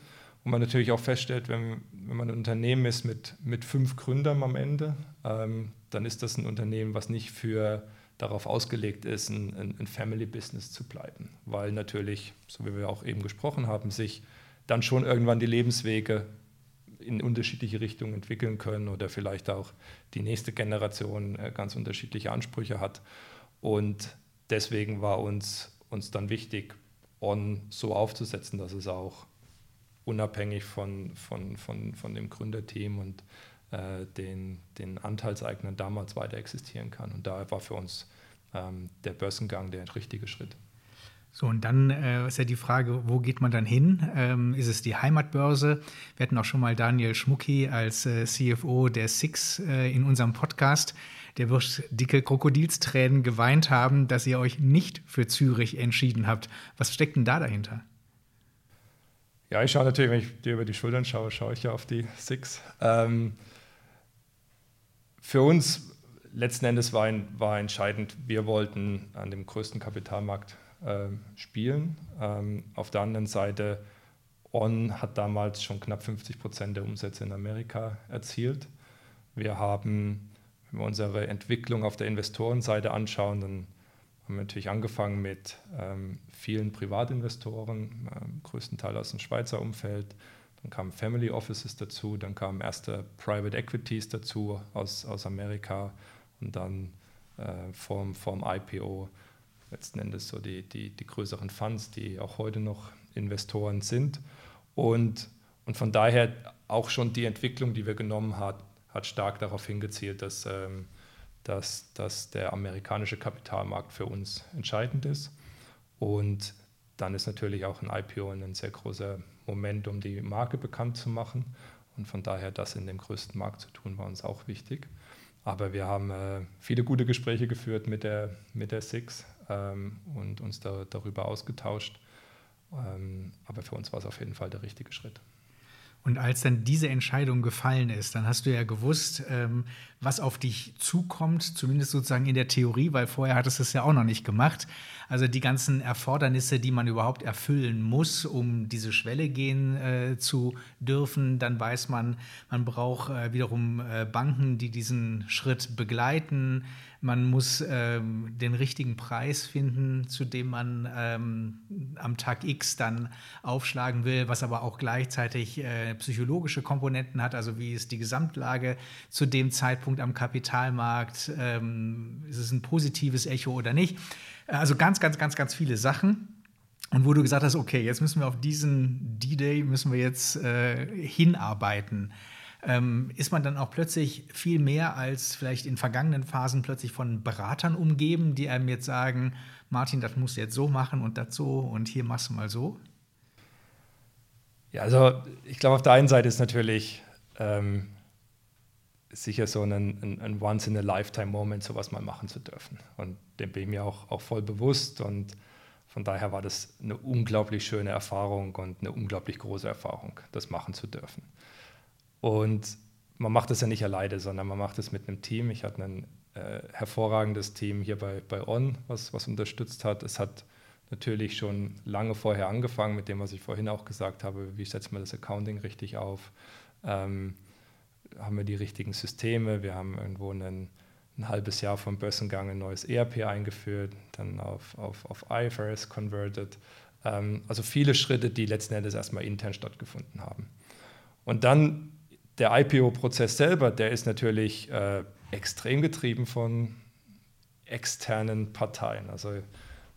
[SPEAKER 1] und man natürlich auch feststellt, wenn, wenn man ein Unternehmen ist mit, mit fünf Gründern am Ende, ähm, dann ist das ein Unternehmen, was nicht für darauf ausgelegt ist, ein, ein, Family-Business zu bleiben. Weil natürlich, so wie wir auch eben gesprochen haben, sich dann schon irgendwann die Lebenswege in unterschiedliche Richtungen entwickeln können oder vielleicht auch die nächste Generation äh, ganz unterschiedliche Ansprüche hat. Und deswegen war uns, uns dann wichtig, On so aufzusetzen, dass es auch unabhängig von, von, von, von dem Gründerteam und äh, den, den Anteilseignern damals weiter existieren kann. Und da war für uns ähm, der Börsengang der richtige Schritt.
[SPEAKER 2] So, und dann äh, ist ja die Frage, wo geht man dann hin? Ähm, ist es die Heimatbörse? Wir hatten auch schon mal Daniel Schmucki als äh, CFO der Six äh, in unserem Podcast. Der wird dicke Krokodilstränen geweint haben, dass ihr euch nicht für Zürich entschieden habt. Was steckt denn da dahinter?
[SPEAKER 1] Ja, ich schaue natürlich, wenn ich dir über die Schultern schaue, schaue ich ja auf die Six. Ähm, für uns letzten Endes war, war entscheidend, wir wollten an dem größten Kapitalmarkt äh, spielen. Ähm, auf der anderen Seite, On hat damals schon knapp 50 Prozent der Umsätze in Amerika erzielt. Wir haben, wenn wir unsere Entwicklung auf der Investorenseite anschauen, dann haben wir natürlich angefangen mit ähm, vielen Privatinvestoren, ähm, größtenteils aus dem Schweizer Umfeld. Dann kamen Family Offices dazu, dann kamen erste Private Equities dazu aus, aus Amerika und dann äh, vorm, vorm IPO letzten Endes so die, die, die größeren Funds, die auch heute noch Investoren sind. Und, und von daher auch schon die Entwicklung, die wir genommen haben, hat stark darauf hingezielt, dass, ähm, dass, dass der amerikanische Kapitalmarkt für uns entscheidend ist. Und dann ist natürlich auch ein IPO ein sehr großer Moment, um die Marke bekannt zu machen. Und von daher das in dem größten Markt zu tun, war uns auch wichtig. Aber wir haben äh, viele gute Gespräche geführt mit der, mit der Six ähm, und uns da, darüber ausgetauscht. Ähm, aber für uns war es auf jeden Fall der richtige Schritt.
[SPEAKER 2] Und als dann diese Entscheidung gefallen ist, dann hast du ja gewusst, ähm, was auf dich zukommt, zumindest sozusagen in der Theorie, weil vorher hattest du es ja auch noch nicht gemacht. Also die ganzen Erfordernisse, die man überhaupt erfüllen muss, um diese Schwelle gehen äh, zu dürfen. Dann weiß man, man braucht äh, wiederum äh, Banken, die diesen Schritt begleiten. Man muss ähm, den richtigen Preis finden, zu dem man ähm, am Tag X dann aufschlagen will, was aber auch gleichzeitig äh, psychologische Komponenten hat, also wie ist die Gesamtlage zu dem Zeitpunkt am Kapitalmarkt, ähm, ist es ein positives Echo oder nicht. Also ganz, ganz, ganz, ganz viele Sachen. Und wo du gesagt hast, okay, jetzt müssen wir auf diesen D-Day, müssen wir jetzt äh, hinarbeiten ähm, ist man dann auch plötzlich viel mehr als vielleicht in vergangenen Phasen plötzlich von Beratern umgeben, die einem jetzt sagen, Martin, das musst du jetzt so machen und das so und hier machst du mal so?
[SPEAKER 1] Ja, also ich glaube, auf der einen Seite ist natürlich ähm, sicher so ein, ein, ein Once-in-a-Lifetime-Moment, sowas mal machen zu dürfen. Und dem bin ich mir auch, auch voll bewusst und von daher war das eine unglaublich schöne Erfahrung und eine unglaublich große Erfahrung, das machen zu dürfen. Und man macht das ja nicht alleine, sondern man macht es mit einem Team. Ich hatte ein äh, hervorragendes Team hier bei, bei On, was, was unterstützt hat. Es hat natürlich schon lange vorher angefangen mit dem, was ich vorhin auch gesagt habe, wie setzt man das Accounting richtig auf, ähm, haben wir die richtigen Systeme, wir haben irgendwo einen, ein halbes Jahr vom Börsengang ein neues ERP eingeführt, dann auf, auf, auf IFRS converted. Ähm, also viele Schritte, die letzten Endes erstmal intern stattgefunden haben. Und dann der IPO-Prozess selber, der ist natürlich äh, extrem getrieben von externen Parteien. Also wir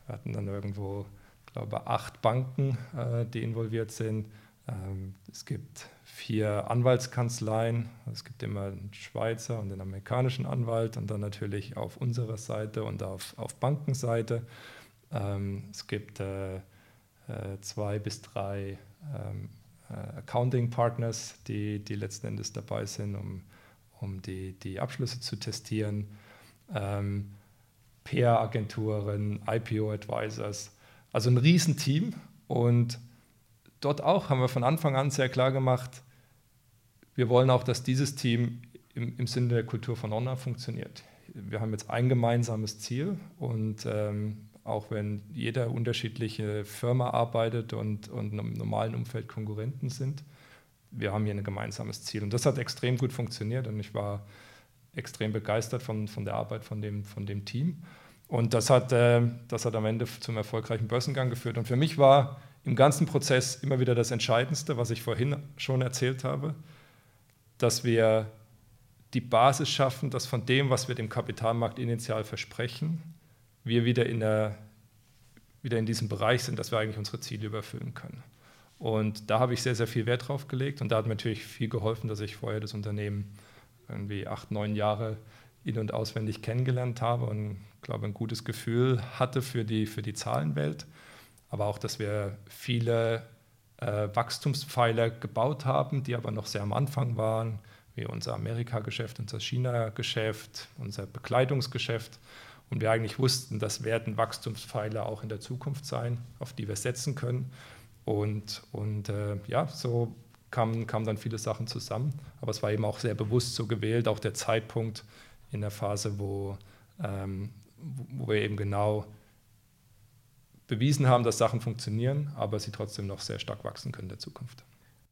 [SPEAKER 1] hatten dann irgendwo, glaube acht Banken, äh, die involviert sind. Ähm, es gibt vier Anwaltskanzleien. Es gibt immer einen Schweizer und einen amerikanischen Anwalt und dann natürlich auf unserer Seite und auf, auf Bankenseite. Ähm, es gibt äh, äh zwei bis drei ähm, äh, Accounting Partners, die, die letzten Endes dabei sind, um, um die, die Abschlüsse zu testieren, PR-Agenturen, IPO-Advisors, also ein Riesenteam. Und dort auch haben wir von Anfang an sehr klar gemacht, wir wollen auch, dass dieses Team im, im Sinne der Kultur von Honor funktioniert. Wir haben jetzt ein gemeinsames Ziel und ähm, auch wenn jeder unterschiedliche Firma arbeitet und, und im normalen Umfeld Konkurrenten sind. Wir haben hier ein gemeinsames Ziel. Und das hat extrem gut funktioniert und ich war extrem begeistert von, von der Arbeit von dem, von dem Team. Und das hat, äh, das hat am Ende zum erfolgreichen Börsengang geführt. Und für mich war im ganzen Prozess immer wieder das Entscheidendste, was ich vorhin schon erzählt habe, dass wir die Basis schaffen, dass von dem, was wir dem Kapitalmarkt initial versprechen, wir wieder in, der, wieder in diesem Bereich sind, dass wir eigentlich unsere Ziele überfüllen können. Und da habe ich sehr, sehr viel Wert drauf gelegt und da hat mir natürlich viel geholfen, dass ich vorher das Unternehmen irgendwie acht, neun Jahre in- und auswendig kennengelernt habe und glaube ein gutes Gefühl hatte für die, für die Zahlenwelt, aber auch, dass wir viele äh, Wachstumspfeiler gebaut haben, die aber noch sehr am Anfang waren, wie unser Amerika-Geschäft, unser China-Geschäft, unser Bekleidungsgeschäft. Und wir eigentlich wussten, das werden Wachstumspfeiler auch in der Zukunft sein, auf die wir setzen können. Und, und äh, ja, so kamen, kamen dann viele Sachen zusammen. Aber es war eben auch sehr bewusst so gewählt, auch der Zeitpunkt in der Phase, wo, ähm, wo wir eben genau bewiesen haben, dass Sachen funktionieren, aber sie trotzdem noch sehr stark wachsen können in der Zukunft.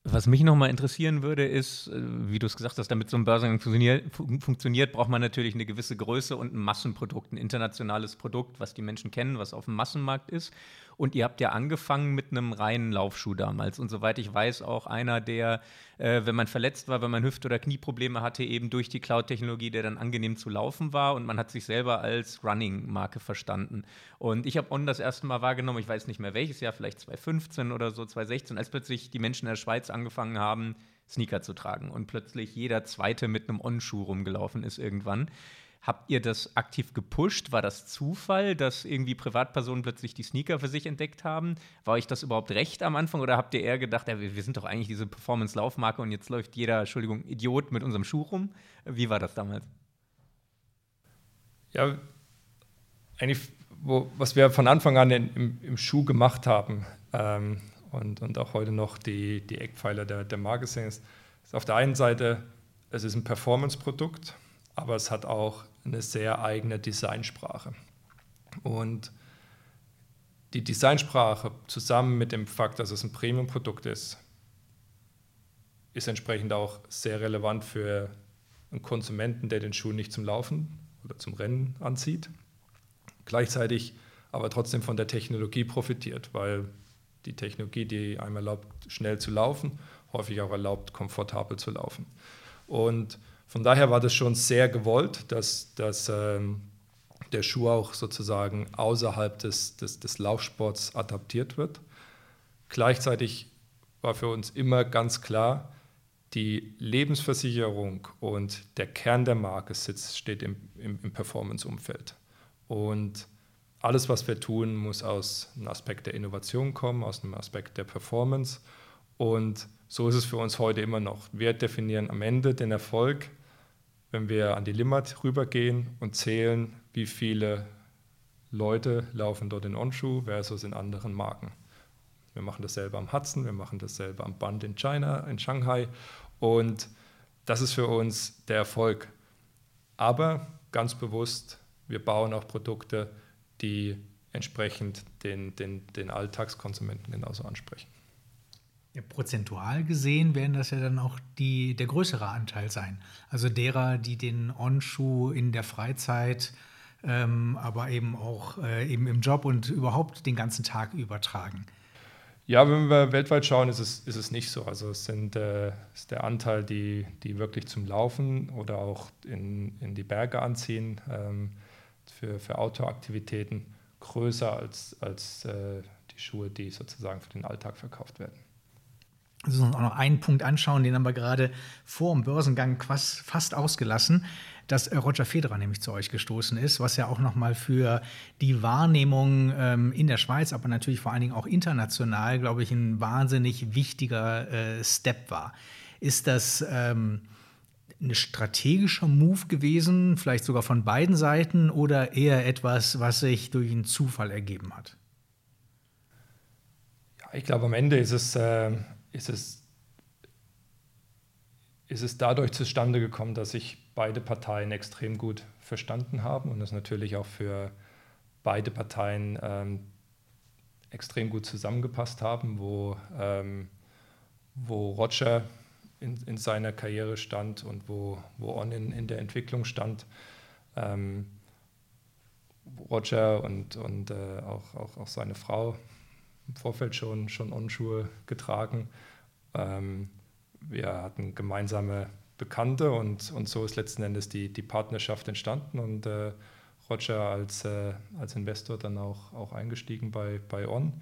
[SPEAKER 3] Was mich nochmal interessieren würde, ist, äh, wie du es gesagt hast, damit so ein Börsengang funktioniert, funktioniert, braucht man natürlich eine gewisse Größe und ein Massenprodukt, ein internationales Produkt, was die Menschen kennen, was auf dem Massenmarkt ist. Und ihr habt ja angefangen mit einem reinen Laufschuh damals. Und soweit ich weiß, auch einer, der, äh, wenn man verletzt war, wenn man Hüft- oder Knieprobleme hatte, eben durch die Cloud-Technologie, der dann angenehm zu laufen war. Und man hat sich selber als Running-Marke verstanden. Und ich habe On das erste Mal wahrgenommen, ich weiß nicht mehr welches Jahr, vielleicht 2015 oder so, 2016, als plötzlich die Menschen in der Schweiz angefangen haben, Sneaker zu tragen und plötzlich jeder Zweite mit einem On-Schuh rumgelaufen ist irgendwann. Habt ihr das aktiv gepusht? War das Zufall, dass irgendwie Privatpersonen plötzlich die Sneaker für sich entdeckt haben? War euch das überhaupt recht am Anfang oder habt ihr eher gedacht, ja, wir, sind doch eigentlich diese Performance-Laufmarke und jetzt läuft jeder, Entschuldigung, Idiot mit unserem Schuh rum? Wie war das damals?
[SPEAKER 1] Ja, eigentlich, wo, was wir von Anfang an in, im, im, Schuh gemacht haben ähm, und, und auch heute noch die, die Eckpfeiler der, der Marke sind, ist auf der einen Seite, es ist ein Performance-Produkt aber es hat auch eine sehr eigene Designsprache. Und die Designsprache zusammen mit dem Fakt, dass es ein Premium-Produkt ist, ist entsprechend auch sehr relevant für einen Konsumenten, der den Schuh nicht zum Laufen oder zum Rennen anzieht. Gleichzeitig aber trotzdem von der Technologie profitiert, weil die Technologie, die einem erlaubt, schnell zu laufen, häufig auch erlaubt, komfortabel zu laufen. Und von daher war das schon sehr gewollt, dass, dass ähm, der Schuh auch sozusagen außerhalb des, des, des Laufsports adaptiert wird. Gleichzeitig war für uns immer ganz klar, die Lebensversicherung und der Kern der Marke sitzt, steht im, im, im Performance-Umfeld. Und alles, was wir tun, muss aus einem Aspekt der Innovation kommen, aus einem Aspekt der Performance. Und so ist es für uns heute immer noch. Wir definieren am Ende den Erfolg wenn wir an die Limmat rübergehen und zählen, wie viele Leute laufen dort in Onshu versus in anderen Marken. Wir machen dasselbe am Hudson, wir machen dasselbe am Band in China, in Shanghai und das ist für uns der Erfolg. Aber ganz bewusst, wir bauen auch Produkte, die entsprechend den, den, den Alltagskonsumenten genauso ansprechen.
[SPEAKER 2] Ja, prozentual gesehen werden das ja dann auch die, der größere Anteil sein. Also derer, die den On-Schuh in der Freizeit, ähm, aber eben auch äh, eben im Job und überhaupt den ganzen Tag übertragen.
[SPEAKER 1] Ja, wenn wir weltweit schauen, ist es, ist es nicht so. Also es sind, äh, ist der Anteil, die, die wirklich zum Laufen oder auch in, in die Berge anziehen ähm, für, für Outdoor-Aktivitäten größer als, als äh, die Schuhe, die sozusagen für den Alltag verkauft werden.
[SPEAKER 2] Also uns auch noch einen Punkt anschauen, den haben wir gerade vor dem Börsengang fast ausgelassen, dass äh, Roger Federer nämlich zu euch gestoßen ist, was ja auch nochmal für die Wahrnehmung ähm, in der Schweiz, aber natürlich vor allen Dingen auch international, glaube ich, ein wahnsinnig wichtiger äh, Step war. Ist das ähm, ein strategischer Move gewesen, vielleicht sogar von beiden Seiten, oder eher etwas, was sich durch einen Zufall ergeben hat?
[SPEAKER 1] Ja, ich glaube, am Ende ist es. Äh ist es, ist es dadurch zustande gekommen, dass sich beide Parteien extrem gut verstanden haben und es natürlich auch für beide Parteien ähm, extrem gut zusammengepasst haben, wo, ähm, wo Roger in, in, seiner Karriere stand und wo, wo On in, in der Entwicklung stand. Ähm, Roger und, und äh, auch, auch, auch seine Frau im Vorfeld schon, schon On-Schuhe getragen. Ähm, wir hatten gemeinsame Bekannte und, und so ist letzten Endes die, die Partnerschaft entstanden und äh, Roger als, äh, als Investor dann auch, auch eingestiegen bei, bei On.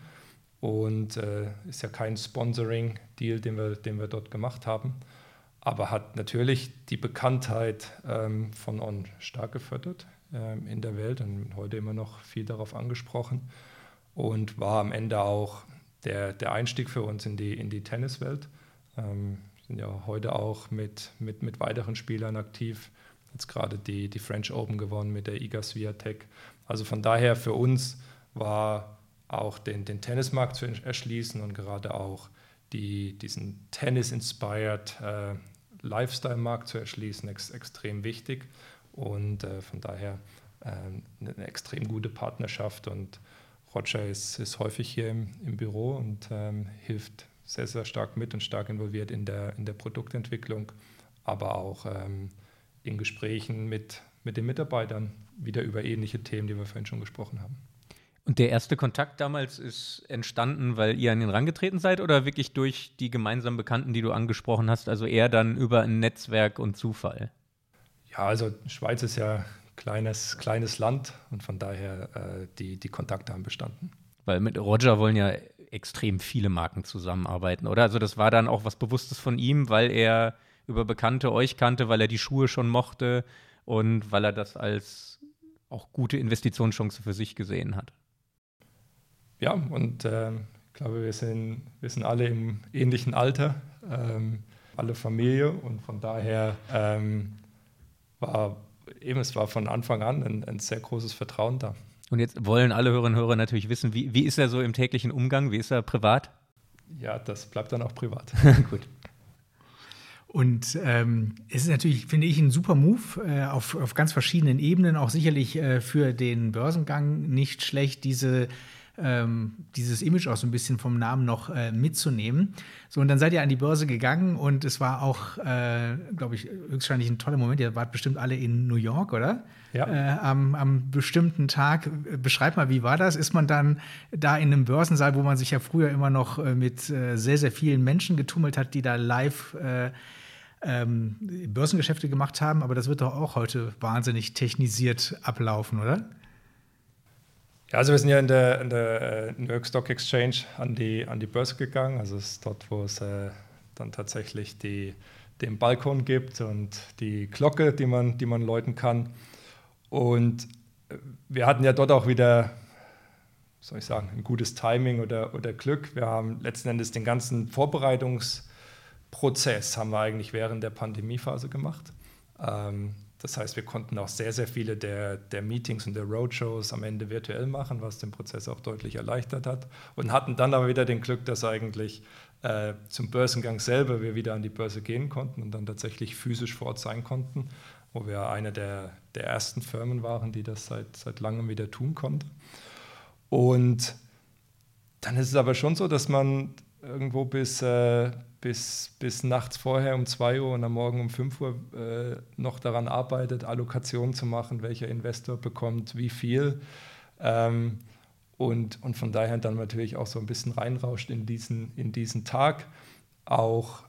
[SPEAKER 1] Und äh, ist ja kein Sponsoring-Deal, den wir, den wir dort gemacht haben, aber hat natürlich die Bekanntheit ähm, von On stark gefördert ähm, in der Welt und heute immer noch viel darauf angesprochen und war am Ende auch der, der Einstieg für uns in die, in die Tenniswelt. Ähm, sind ja heute auch mit, mit, mit weiteren Spielern aktiv. Jetzt gerade die, die French Open gewonnen mit der IGA Swiatek. Also von daher für uns war auch den, den Tennismarkt zu erschließen und gerade auch die, diesen Tennis-inspired äh, Lifestyle-Markt zu erschließen, ex, extrem wichtig. Und äh, von daher äh, eine extrem gute Partnerschaft. Und Roger ist, ist häufig hier im, im Büro und ähm, hilft sehr, sehr stark mit und stark involviert in der, in der Produktentwicklung, aber auch ähm, in Gesprächen mit, mit den Mitarbeitern wieder über ähnliche Themen, die wir vorhin schon gesprochen haben.
[SPEAKER 3] Und der erste Kontakt damals ist entstanden, weil ihr an ihn rangetreten seid oder wirklich durch die gemeinsamen Bekannten, die du angesprochen hast, also eher dann über ein Netzwerk und Zufall?
[SPEAKER 1] Ja, also Schweiz ist ja kleines, kleines Land und von daher äh, die, die Kontakte haben bestanden.
[SPEAKER 3] Weil mit Roger wollen ja extrem viele Marken zusammenarbeiten, oder? Also das war dann auch was Bewusstes von ihm, weil er über Bekannte euch kannte, weil er die Schuhe schon mochte und weil er das als auch gute Investitionschance für sich gesehen hat.
[SPEAKER 1] Ja, und äh, ich glaube, wir sind, wir sind alle im ähnlichen Alter, ähm, alle Familie und von daher ähm, war eben, es war von Anfang an ein, ein, sehr großes Vertrauen da.
[SPEAKER 3] Und jetzt wollen alle Hörerinnen und Hörer natürlich wissen, wie, wie ist er so im täglichen Umgang? Wie ist er privat?
[SPEAKER 1] Ja, das bleibt dann auch privat.
[SPEAKER 2] Gut. Und ähm, es ist natürlich, finde ich, ein super Move äh, auf, auf ganz verschiedenen Ebenen, auch sicherlich äh, für den Börsengang nicht schlecht, diese ähm, dieses Image auch so ein bisschen vom Namen noch äh, mitzunehmen. So, und dann seid ihr an die Börse gegangen und es war auch, äh, glaube ich, höchstwahrscheinlich ein toller Moment. Ihr wart bestimmt alle in New York, oder?
[SPEAKER 1] Ja.
[SPEAKER 2] Äh, am, am bestimmten Tag. Beschreib mal, wie war das? Ist man dann da in einem Börsensaal, wo man sich ja früher immer noch äh, mit äh, sehr, sehr vielen Menschen getummelt hat, die da live äh, ähm, Börsengeschäfte gemacht haben, aber das wird doch auch heute wahnsinnig technisiert ablaufen, oder?
[SPEAKER 1] Ja, also wir sind ja in der, in der äh, New York Stock Exchange an die, an die Börse gegangen. Also es ist dort, wo es äh, dann tatsächlich die, den Balkon gibt und die Glocke, die man, die man läuten kann. Und äh, wir hatten ja dort auch wieder, soll ich sagen, ein gutes Timing oder, oder Glück. Wir haben letzten Endes den ganzen Vorbereitungsprozess haben wir eigentlich während der Pandemiephase gemacht. Ähm, das heißt, wir konnten auch sehr, sehr viele der, der Meetings und der Roadshows am Ende virtuell machen, was den Prozess auch deutlich erleichtert hat. Und hatten dann aber wieder den Glück, dass eigentlich äh, zum Börsengang selber wir wieder an die Börse gehen konnten und dann tatsächlich physisch vor Ort sein konnten, wo wir eine der, der ersten Firmen waren, die das seit, seit langem wieder tun konnte. Und dann ist es aber schon so, dass man irgendwo bis, äh, bis, bis nachts vorher um 2 Uhr und am Morgen um 5 Uhr äh, noch daran arbeitet, Allokationen zu machen, welcher Investor bekommt wie viel. Ähm, und, und von daher dann natürlich auch so ein bisschen reinrauscht in diesen, in diesen Tag. Auch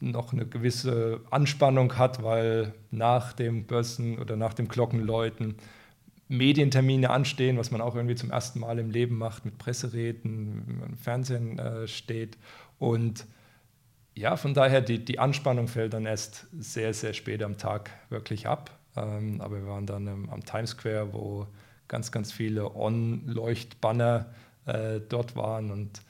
[SPEAKER 1] noch eine gewisse Anspannung hat, weil nach dem Börsen- oder nach dem Glockenläuten Medientermine anstehen, was man auch irgendwie zum ersten Mal im Leben macht, mit Presseräten, im Fernsehen äh, steht. Und ja, von daher, die, die Anspannung fällt dann erst sehr, sehr spät am Tag wirklich ab. Ähm, aber wir waren dann ähm, am Times Square, wo ganz, ganz viele On-Leuchtbanner äh, dort waren und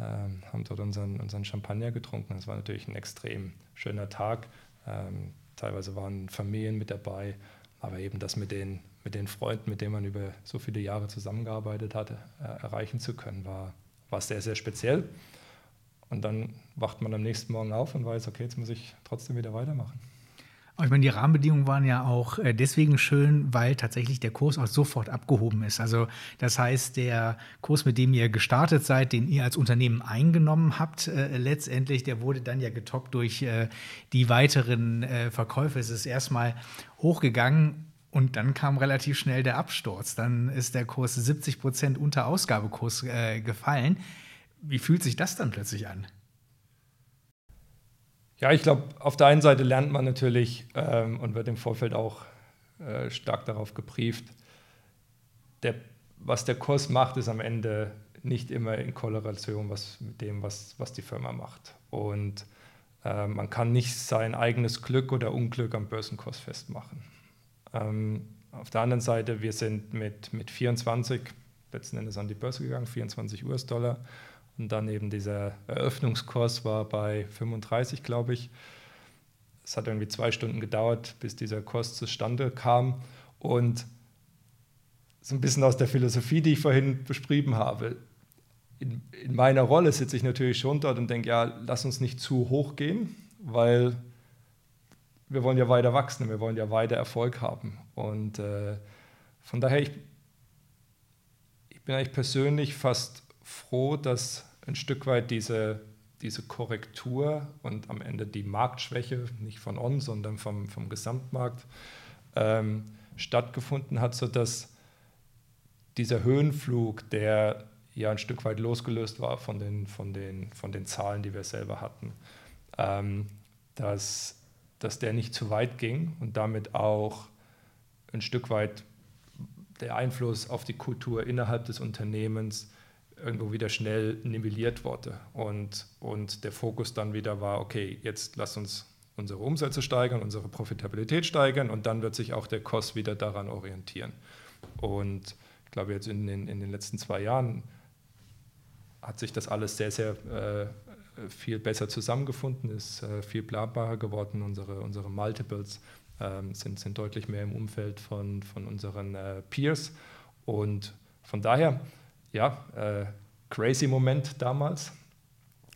[SPEAKER 1] ähm, haben dort unseren, unseren Champagner getrunken. Das war natürlich ein extrem schöner Tag. Ähm, teilweise waren Familien mit dabei, aber eben das mit den, mit den Freunden, mit denen man über so viele Jahre zusammengearbeitet hatte, äh, erreichen zu können, war, war sehr, sehr speziell. Und dann wacht man am nächsten Morgen auf und weiß, okay, jetzt muss ich trotzdem wieder weitermachen.
[SPEAKER 2] Aber ich meine, die Rahmenbedingungen waren ja auch äh, deswegen schön, weil tatsächlich der Kurs auch sofort abgehoben ist. Also das heißt, der Kurs, mit dem ihr gestartet seid, den ihr als Unternehmen eingenommen habt, äh, letztendlich, der wurde dann ja getoppt durch äh, die weiteren äh, Verkäufe. Es ist erstmal hochgegangen und dann kam relativ schnell der Absturz. Dann ist der Kurs 70 Prozent unter Ausgabekurs äh, gefallen. Wie fühlt sich das dann plötzlich an?
[SPEAKER 1] Ja, ich glaube, auf der einen Seite lernt man natürlich ähm, und wird im Vorfeld auch äh, stark darauf gebrieft, der, was der Kurs macht, ist am Ende nicht immer in Korrelation was, mit dem, was, was die Firma macht. Und äh, man kann nicht sein eigenes Glück oder Unglück am Börsenkurs festmachen. Ähm, auf der anderen Seite, wir sind mit, mit 24 letzten Endes an die Börse gegangen, 24 US-Dollar und dann eben dieser Eröffnungskurs war bei 35, glaube ich. Es hat irgendwie zwei Stunden gedauert, bis dieser Kurs zustande kam. Und so ein bisschen aus der Philosophie, die ich vorhin beschrieben habe. In, in meiner Rolle sitze ich natürlich schon dort und denke, ja, lass uns nicht zu hoch gehen, weil wir wollen ja weiter wachsen, wir wollen ja weiter Erfolg haben. Und äh, von daher, ich, ich bin eigentlich persönlich fast froh, dass ein Stück weit diese, diese Korrektur und am Ende die Marktschwäche, nicht von uns, sondern vom, vom Gesamtmarkt, ähm, stattgefunden hat, sodass dieser Höhenflug, der ja ein Stück weit losgelöst war von den, von den, von den Zahlen, die wir selber hatten, ähm, dass, dass der nicht zu weit ging und damit auch ein Stück weit der Einfluss auf die Kultur innerhalb des Unternehmens irgendwo wieder schnell nivelliert wurde. Und, und der Fokus dann wieder war, okay, jetzt lass uns unsere Umsätze steigern, unsere Profitabilität steigern und dann wird sich auch der Kost wieder daran orientieren. Und ich glaube, jetzt in den, in den letzten zwei Jahren hat sich das alles sehr, sehr äh, viel besser zusammengefunden, ist äh, viel planbarer geworden. Unsere, unsere Multiples äh, sind, sind deutlich mehr im Umfeld von, von unseren äh, Peers. Und von daher ja, äh, crazy Moment damals.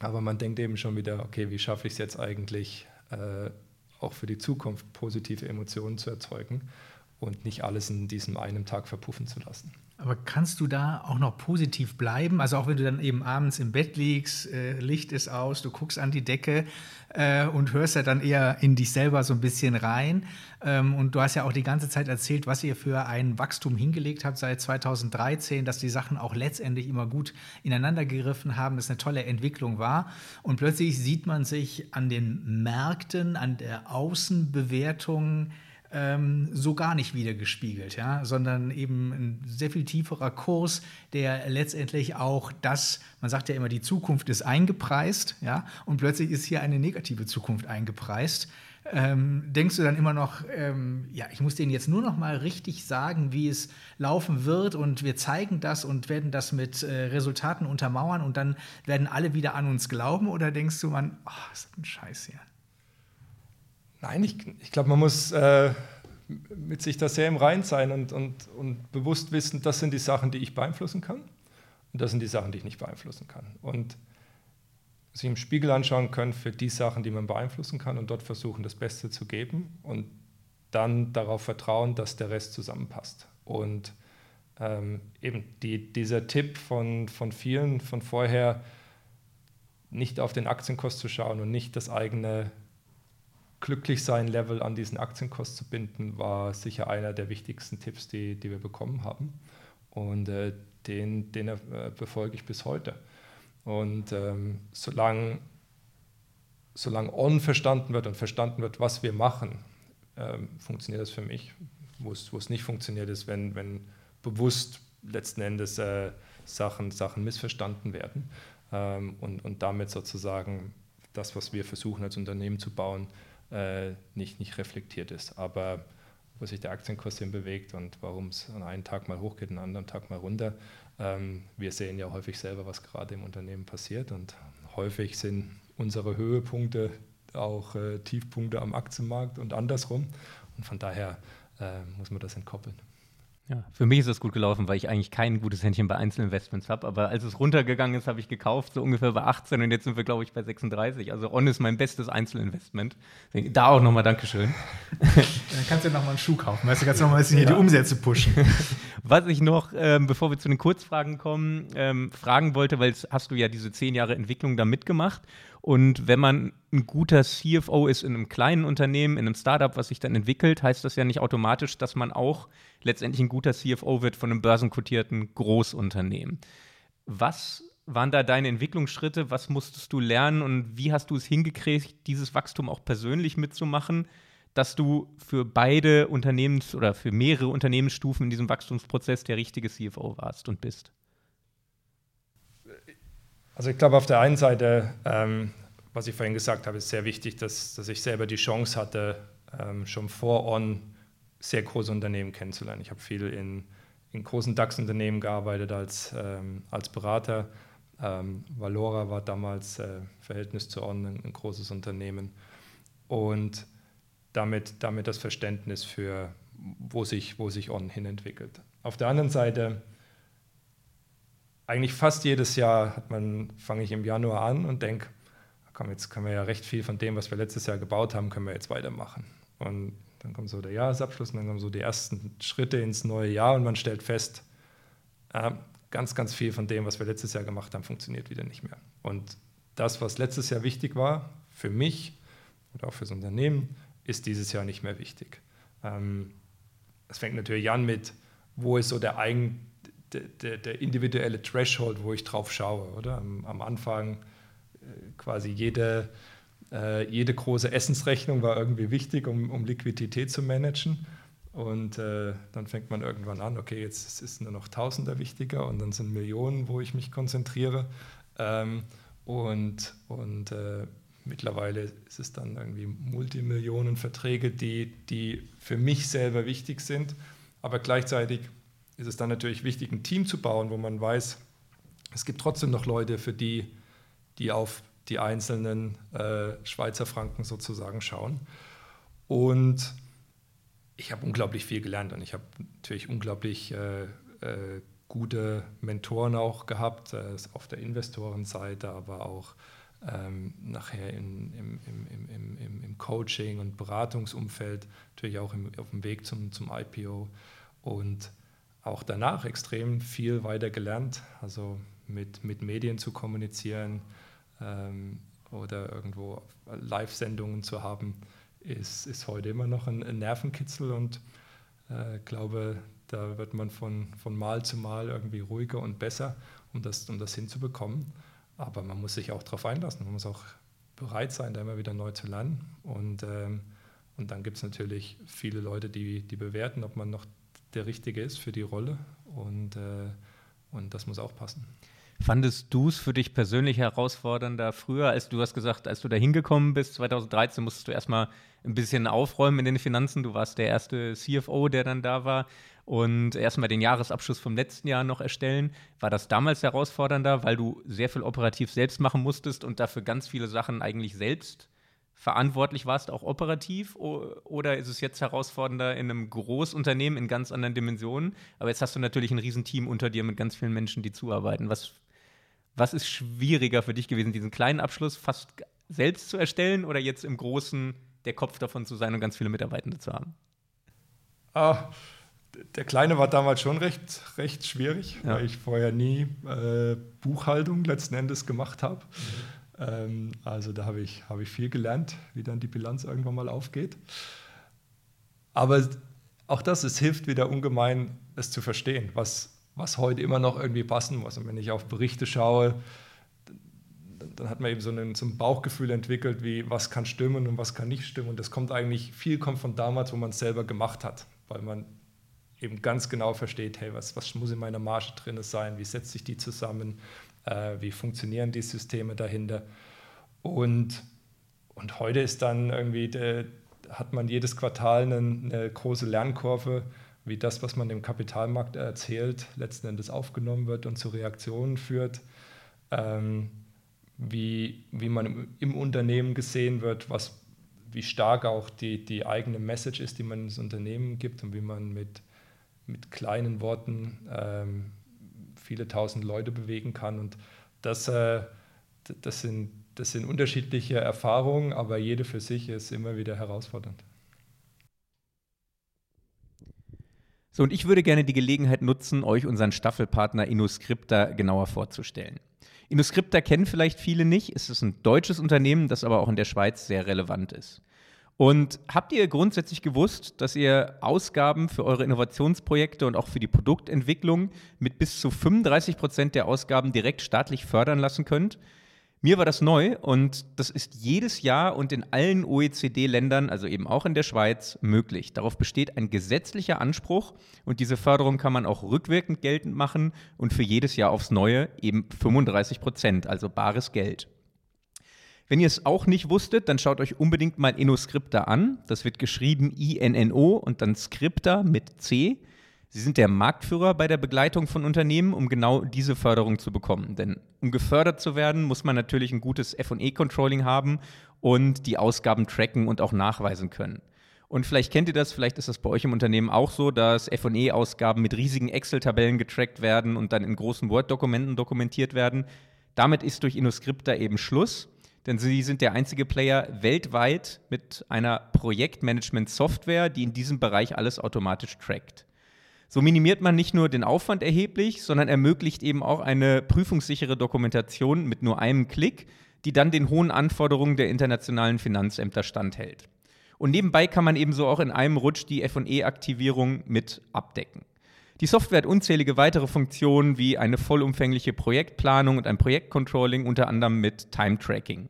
[SPEAKER 1] Aber man denkt eben schon wieder, okay, wie schaffe ich es jetzt eigentlich, auch für die Zukunft positive Emotionen zu erzeugen und nicht alles in diesem einen Tag verpuffen zu lassen.
[SPEAKER 2] Aber kannst du da auch noch positiv bleiben? Also auch wenn du dann eben abends im Bett liegst, äh, Licht ist aus, du guckst an die Decke äh, und hörst ja dann eher in dich selber so ein bisschen rein. Ähm, und du hast ja auch die ganze Zeit erzählt, was ihr für ein Wachstum hingelegt habt seit 2013, dass die Sachen auch letztendlich immer gut ineinander gegriffen haben, dass eine tolle Entwicklung war. Und plötzlich sieht man sich an den Märkten, an der Außenbewertung, ähm, so gar nicht wiedergespiegelt, ja, sondern eben ein sehr viel tieferer Kurs, der letztendlich auch das, man sagt ja immer, die Zukunft ist eingepreist, ja, und plötzlich ist hier eine negative Zukunft eingepreist. Ähm, denkst du dann immer noch, ähm, ja, ich muss denen jetzt nur noch mal richtig sagen, wie es laufen wird und wir zeigen das und werden das mit äh, Resultaten untermauern und dann werden alle wieder an uns glauben oder denkst du, man, oh, ist das ein Scheiß hier?
[SPEAKER 1] Nein, ich, ich glaube, man muss äh, mit sich da sehr im Rein sein und, und, und bewusst wissen, das sind die Sachen, die ich beeinflussen kann und das sind die Sachen, die ich nicht beeinflussen kann. Und sich im Spiegel anschauen können für die Sachen, die man beeinflussen kann und dort versuchen, das Beste zu geben und dann darauf vertrauen, dass der Rest zusammenpasst. Und ähm, eben die, dieser Tipp von, von vielen von vorher, nicht auf den Aktienkurs zu schauen und nicht das eigene Glücklichsein-Level an diesen Aktienkurs zu binden, war sicher einer der wichtigsten Tipps, die, die wir bekommen haben. Und äh, den, den äh, befolge ich bis heute. Und ähm, solange, solange On verstanden wird und verstanden wird, was wir machen, ähm, funktioniert das für mich. Wo es, wo es nicht funktioniert, ist, wenn, wenn bewusst letzten Endes äh, Sachen, Sachen missverstanden werden ähm, und, und damit sozusagen das, was wir versuchen als Unternehmen zu bauen, äh, nicht, nicht reflektiert ist. Aber wo sich der Aktienkurs hin bewegt und warum es an einem Tag mal hochgeht, an einem anderen Tag mal runter. Ähm, wir sehen ja häufig selber, was gerade im Unternehmen passiert und häufig sind unsere Höhepunkte auch äh, Tiefpunkte am Aktienmarkt und andersrum. Und von daher äh, muss man das entkoppeln.
[SPEAKER 3] Ja, für mich ist das gut gelaufen, weil ich eigentlich kein gutes Händchen bei Einzelinvestments habe. Aber als es runtergegangen ist, habe ich gekauft, so ungefähr bei 18 und jetzt sind wir, glaube ich, bei 36. Also On ist mein bestes Einzelinvestment. Da auch nochmal Dankeschön.
[SPEAKER 2] Dann kannst du ja nochmal einen Schuh kaufen. Weißt du, kannst du nochmal ein bisschen hier ja. die Umsätze pushen.
[SPEAKER 3] Was ich noch, ähm, bevor wir zu den Kurzfragen kommen, ähm, fragen wollte, weil hast du ja diese zehn Jahre Entwicklung da mitgemacht. Und wenn man ein guter CFO ist in einem kleinen Unternehmen, in einem Startup, was sich dann entwickelt, heißt das ja nicht automatisch, dass man auch letztendlich ein guter CFO wird von einem börsenkotierten Großunternehmen. Was waren da deine Entwicklungsschritte? Was musstest du lernen und wie hast du es hingekriegt, dieses Wachstum auch persönlich mitzumachen, dass du für beide Unternehmens- oder für mehrere Unternehmensstufen in diesem Wachstumsprozess der richtige CFO warst und bist?
[SPEAKER 1] Also ich glaube, auf der einen Seite, ähm, was ich vorhin gesagt habe, ist sehr wichtig, dass, dass ich selber die Chance hatte, ähm, schon vor On sehr große Unternehmen kennenzulernen. Ich habe viel in, in großen DAX-Unternehmen gearbeitet als, ähm, als Berater. Ähm, Valora war damals äh, Verhältnis zu On ein, großes Unternehmen. Und damit, damit das Verständnis für, wo sich, wo sich On hin entwickelt. Auf der anderen Seite eigentlich fast jedes Jahr fange ich im Januar an und denke, komm, jetzt können wir ja recht viel von dem, was wir letztes Jahr gebaut haben, können wir jetzt weitermachen. Und dann kommt so der Jahresabschluss und dann kommen so die ersten Schritte ins neue Jahr und man stellt fest, äh, ganz, ganz viel von dem, was wir letztes Jahr gemacht haben, funktioniert wieder nicht mehr. Und das, was letztes Jahr wichtig war, für mich oder auch fürs Unternehmen, ist dieses Jahr nicht mehr wichtig. Ähm, es fängt natürlich an mit, wo ist so der eigen der, der, individuelle Threshold, wo ich drauf schaue. Oder? Am, am Anfang äh, quasi jede, äh, jede große Essensrechnung war irgendwie wichtig, um, um Liquidität zu managen. Und äh, dann fängt man irgendwann an, okay, jetzt ist nur noch Tausender wichtiger und dann sind Millionen, wo ich mich konzentriere. Ähm, und und äh, mittlerweile ist es dann irgendwie Multimillionenverträge, die, die für mich selber wichtig sind, aber gleichzeitig ist es dann natürlich wichtig, ein Team zu bauen, wo man weiß, es gibt trotzdem noch Leute, für die, die auf die einzelnen äh, Schweizer Franken sozusagen schauen. Und ich habe unglaublich viel gelernt und ich habe natürlich unglaublich äh, äh, gute Mentoren auch gehabt, äh, auf der Investorenseite, aber auch ähm, nachher in, im, im, im, im, Coaching und Beratungsumfeld, natürlich auch auf dem Weg zum, zum IPO. Und auch danach extrem viel weiter gelernt, also mit, mit Medien zu kommunizieren ähm, oder irgendwo Live-Sendungen zu haben, ist, ist heute immer noch ein, ein Nervenkitzel und äh, glaube, da wird man von, von Mal zu Mal irgendwie ruhiger und besser, um das, um das hinzubekommen. Aber man muss sich auch darauf einlassen, man muss auch bereit sein, da immer wieder neu zu lernen. Und, ähm, und dann gibt es natürlich viele Leute, die, die bewerten, ob man noch der Richtige ist für die Rolle und, äh, und das muss auch passen.
[SPEAKER 3] Fandest du es für dich persönlich herausfordernder früher, als du hast gesagt, als du da hingekommen bist, 2013 musstest du erstmal ein bisschen aufräumen in den Finanzen. Du warst der erste CFO, der dann da war und erstmal den Jahresabschluss vom letzten Jahr noch erstellen. War das damals herausfordernder, weil du sehr viel operativ selbst machen musstest und dafür ganz viele Sachen eigentlich selbst verantwortlich warst, auch operativ? Oder ist es jetzt herausfordernder in einem Großunternehmen in ganz anderen Dimensionen? Aber jetzt hast du natürlich ein Riesenteam unter dir mit ganz vielen Menschen, die zuarbeiten. Was, was ist schwieriger für dich gewesen, diesen kleinen Abschluss fast selbst zu erstellen oder jetzt im Großen der Kopf davon zu sein und ganz viele Mitarbeitende zu haben?
[SPEAKER 1] Ah, der Kleine war damals schon recht, recht schwierig, ja. weil ich vorher nie äh, Buchhaltung letzten Endes gemacht habe. Mhm. Ähm, also da habe ich, hab ich viel gelernt, wie dann die Bilanz irgendwann mal aufgeht. Aber auch das, es hilft wieder ungemein, es zu verstehen, was, was heute immer noch irgendwie passen muss. Und wenn ich auf Berichte schaue, dann, hat man eben so ein, so ein, Bauchgefühl entwickelt, wie was kann stimmen und was kann nicht stimmen. Und das kommt eigentlich, viel kommt von damals, wo man es selber gemacht hat, weil man eben ganz genau versteht, hey, was, was muss in meiner Marge drin sein, wie setzt sich die zusammen, äh, wie funktionieren die Systeme dahinter. Und, und heute ist dann irgendwie, der, hat man jedes Quartal eine, eine, große Lernkurve, wie das, was man dem Kapitalmarkt erzählt, letzten Endes aufgenommen wird und zu Reaktionen führt. Ähm, wie, wie man im, im, Unternehmen gesehen wird, was, wie stark auch die, die eigene Message ist, die man ins Unternehmen gibt und wie man mit, mit kleinen Worten ähm, viele tausend Leute bewegen kann. Und das, äh, das, sind, das sind unterschiedliche Erfahrungen, aber jede für sich ist immer wieder herausfordernd.
[SPEAKER 3] So, und ich würde gerne die Gelegenheit nutzen, euch unseren Staffelpartner InnoScripta genauer vorzustellen. InnoScripta kennen vielleicht viele nicht. Es ist ein deutsches Unternehmen, das aber auch in der Schweiz sehr relevant ist. Und habt ihr grundsätzlich gewusst, dass ihr Ausgaben für eure Innovationsprojekte und auch für die Produktentwicklung mit bis zu 35 Prozent der Ausgaben direkt staatlich fördern lassen könnt? Mir war das neu und das ist jedes Jahr und in allen OECD-Ländern, also eben auch in der Schweiz, möglich. Darauf besteht ein gesetzlicher Anspruch und diese Förderung kann man auch rückwirkend geltend machen und für jedes Jahr aufs Neue eben 35 Prozent, also bares Geld. Wenn ihr es auch nicht wusstet, dann schaut euch unbedingt mal InnoScripta an. Das wird geschrieben I-N-N-O und dann Scripta mit C. Sie sind der Marktführer bei der Begleitung von Unternehmen, um genau diese Förderung zu bekommen. Denn um gefördert zu werden, muss man natürlich ein gutes FE-Controlling haben und die Ausgaben tracken und auch nachweisen können. Und vielleicht kennt ihr das, vielleicht ist das bei euch im Unternehmen auch so, dass FE-Ausgaben mit riesigen Excel-Tabellen getrackt werden und dann in großen Word-Dokumenten dokumentiert werden. Damit ist durch InnoScripta eben Schluss denn sie sind der einzige Player weltweit mit einer Projektmanagement-Software, die in diesem Bereich alles automatisch trackt. So minimiert man nicht nur den Aufwand erheblich, sondern ermöglicht eben auch eine prüfungssichere Dokumentation mit nur einem Klick, die dann den hohen Anforderungen der internationalen Finanzämter standhält. Und nebenbei kann man ebenso auch in einem Rutsch die FE-Aktivierung mit abdecken. Die Software hat unzählige weitere Funktionen wie eine vollumfängliche Projektplanung und ein Projektcontrolling, unter anderem mit Time-Tracking.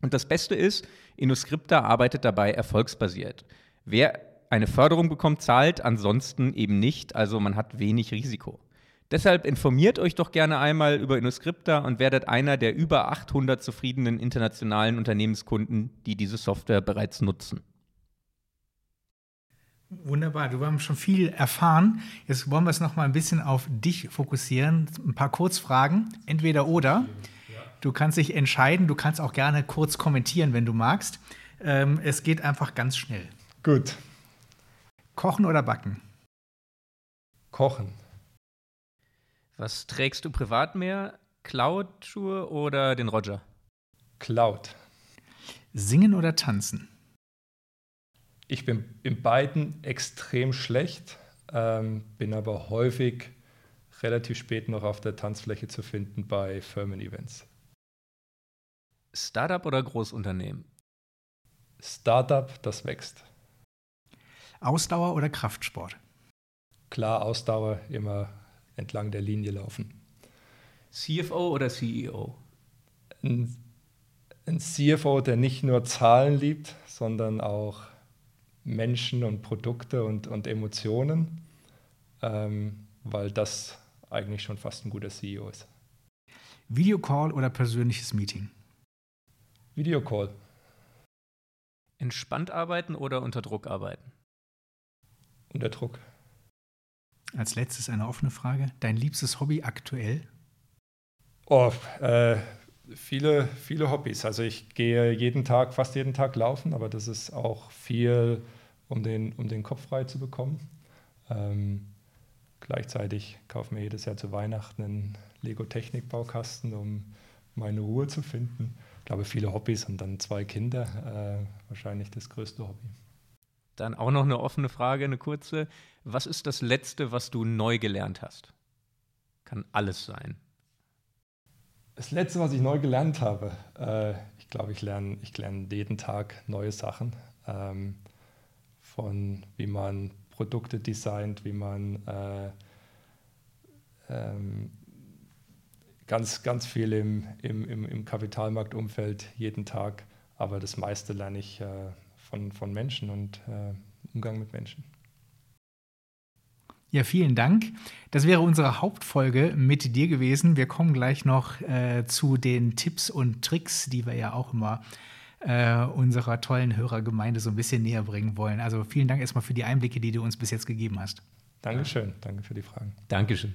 [SPEAKER 3] Und das Beste ist, InnoScripta arbeitet dabei erfolgsbasiert. Wer eine Förderung bekommt, zahlt, ansonsten eben nicht, also man hat wenig Risiko. Deshalb informiert euch doch gerne einmal über InnoScripta und werdet einer der über 800 zufriedenen internationalen Unternehmenskunden, die diese Software bereits nutzen.
[SPEAKER 2] Wunderbar, du hast schon viel erfahren. Jetzt wollen wir es noch mal ein bisschen auf dich fokussieren. Ein paar Kurzfragen, entweder oder. Du kannst dich entscheiden, du kannst auch gerne kurz kommentieren, wenn du magst. Ähm, es geht einfach ganz schnell.
[SPEAKER 1] Gut.
[SPEAKER 2] Kochen oder backen?
[SPEAKER 1] Kochen.
[SPEAKER 3] Was trägst du privat mehr? Cloud-Schuhe oder den Roger?
[SPEAKER 1] Cloud.
[SPEAKER 2] Singen oder tanzen?
[SPEAKER 1] Ich bin in beiden extrem schlecht, ähm, bin aber häufig relativ spät noch auf der Tanzfläche zu finden bei Firmen-Events.
[SPEAKER 3] Startup oder Großunternehmen?
[SPEAKER 1] Startup, das wächst.
[SPEAKER 2] Ausdauer oder Kraftsport?
[SPEAKER 1] Klar, Ausdauer, immer entlang der Linie laufen.
[SPEAKER 3] CFO oder CEO?
[SPEAKER 1] Ein, ein CFO, der nicht nur Zahlen liebt, sondern auch Menschen und Produkte und, und Emotionen, ähm, weil das eigentlich schon fast ein guter CEO ist.
[SPEAKER 2] Videocall oder persönliches Meeting?
[SPEAKER 1] Videocall.
[SPEAKER 3] Entspannt arbeiten oder unter Druck arbeiten?
[SPEAKER 1] Unter Druck.
[SPEAKER 2] Als letztes eine offene Frage. Dein liebstes Hobby aktuell?
[SPEAKER 1] Oh, äh, viele, viele Hobbys. Also ich gehe jeden Tag, fast jeden Tag laufen, aber das ist auch viel um den, um den Kopf frei zu bekommen. Ähm, gleichzeitig kaufe ich mir jedes Jahr zu Weihnachten einen Lego-Technik-Baukasten, um meine Ruhe zu finden. Ich glaube, viele Hobbys und dann zwei Kinder, äh, wahrscheinlich das größte Hobby.
[SPEAKER 3] Dann auch noch eine offene Frage, eine kurze. Was ist das Letzte, was du neu gelernt hast? Kann alles sein.
[SPEAKER 1] Das Letzte, was ich neu gelernt habe, äh, ich glaube, ich lerne, ich lerne jeden Tag neue Sachen. Ähm, von wie man Produkte designt, wie man äh, ähm, ganz, ganz viel im, im, im, im Kapitalmarktumfeld jeden Tag, aber das meiste lerne ich äh, von, von Menschen und äh, Umgang mit Menschen.
[SPEAKER 2] Ja, vielen Dank. Das wäre unsere Hauptfolge mit dir gewesen. Wir kommen gleich noch äh, zu den Tipps und Tricks, die wir ja auch immer äh, unserer tollen Hörergemeinde so ein bisschen näher bringen wollen. Also vielen Dank erstmal für die Einblicke, die du uns bis jetzt gegeben hast.
[SPEAKER 1] Dankeschön, danke für die Fragen.
[SPEAKER 3] Dankeschön.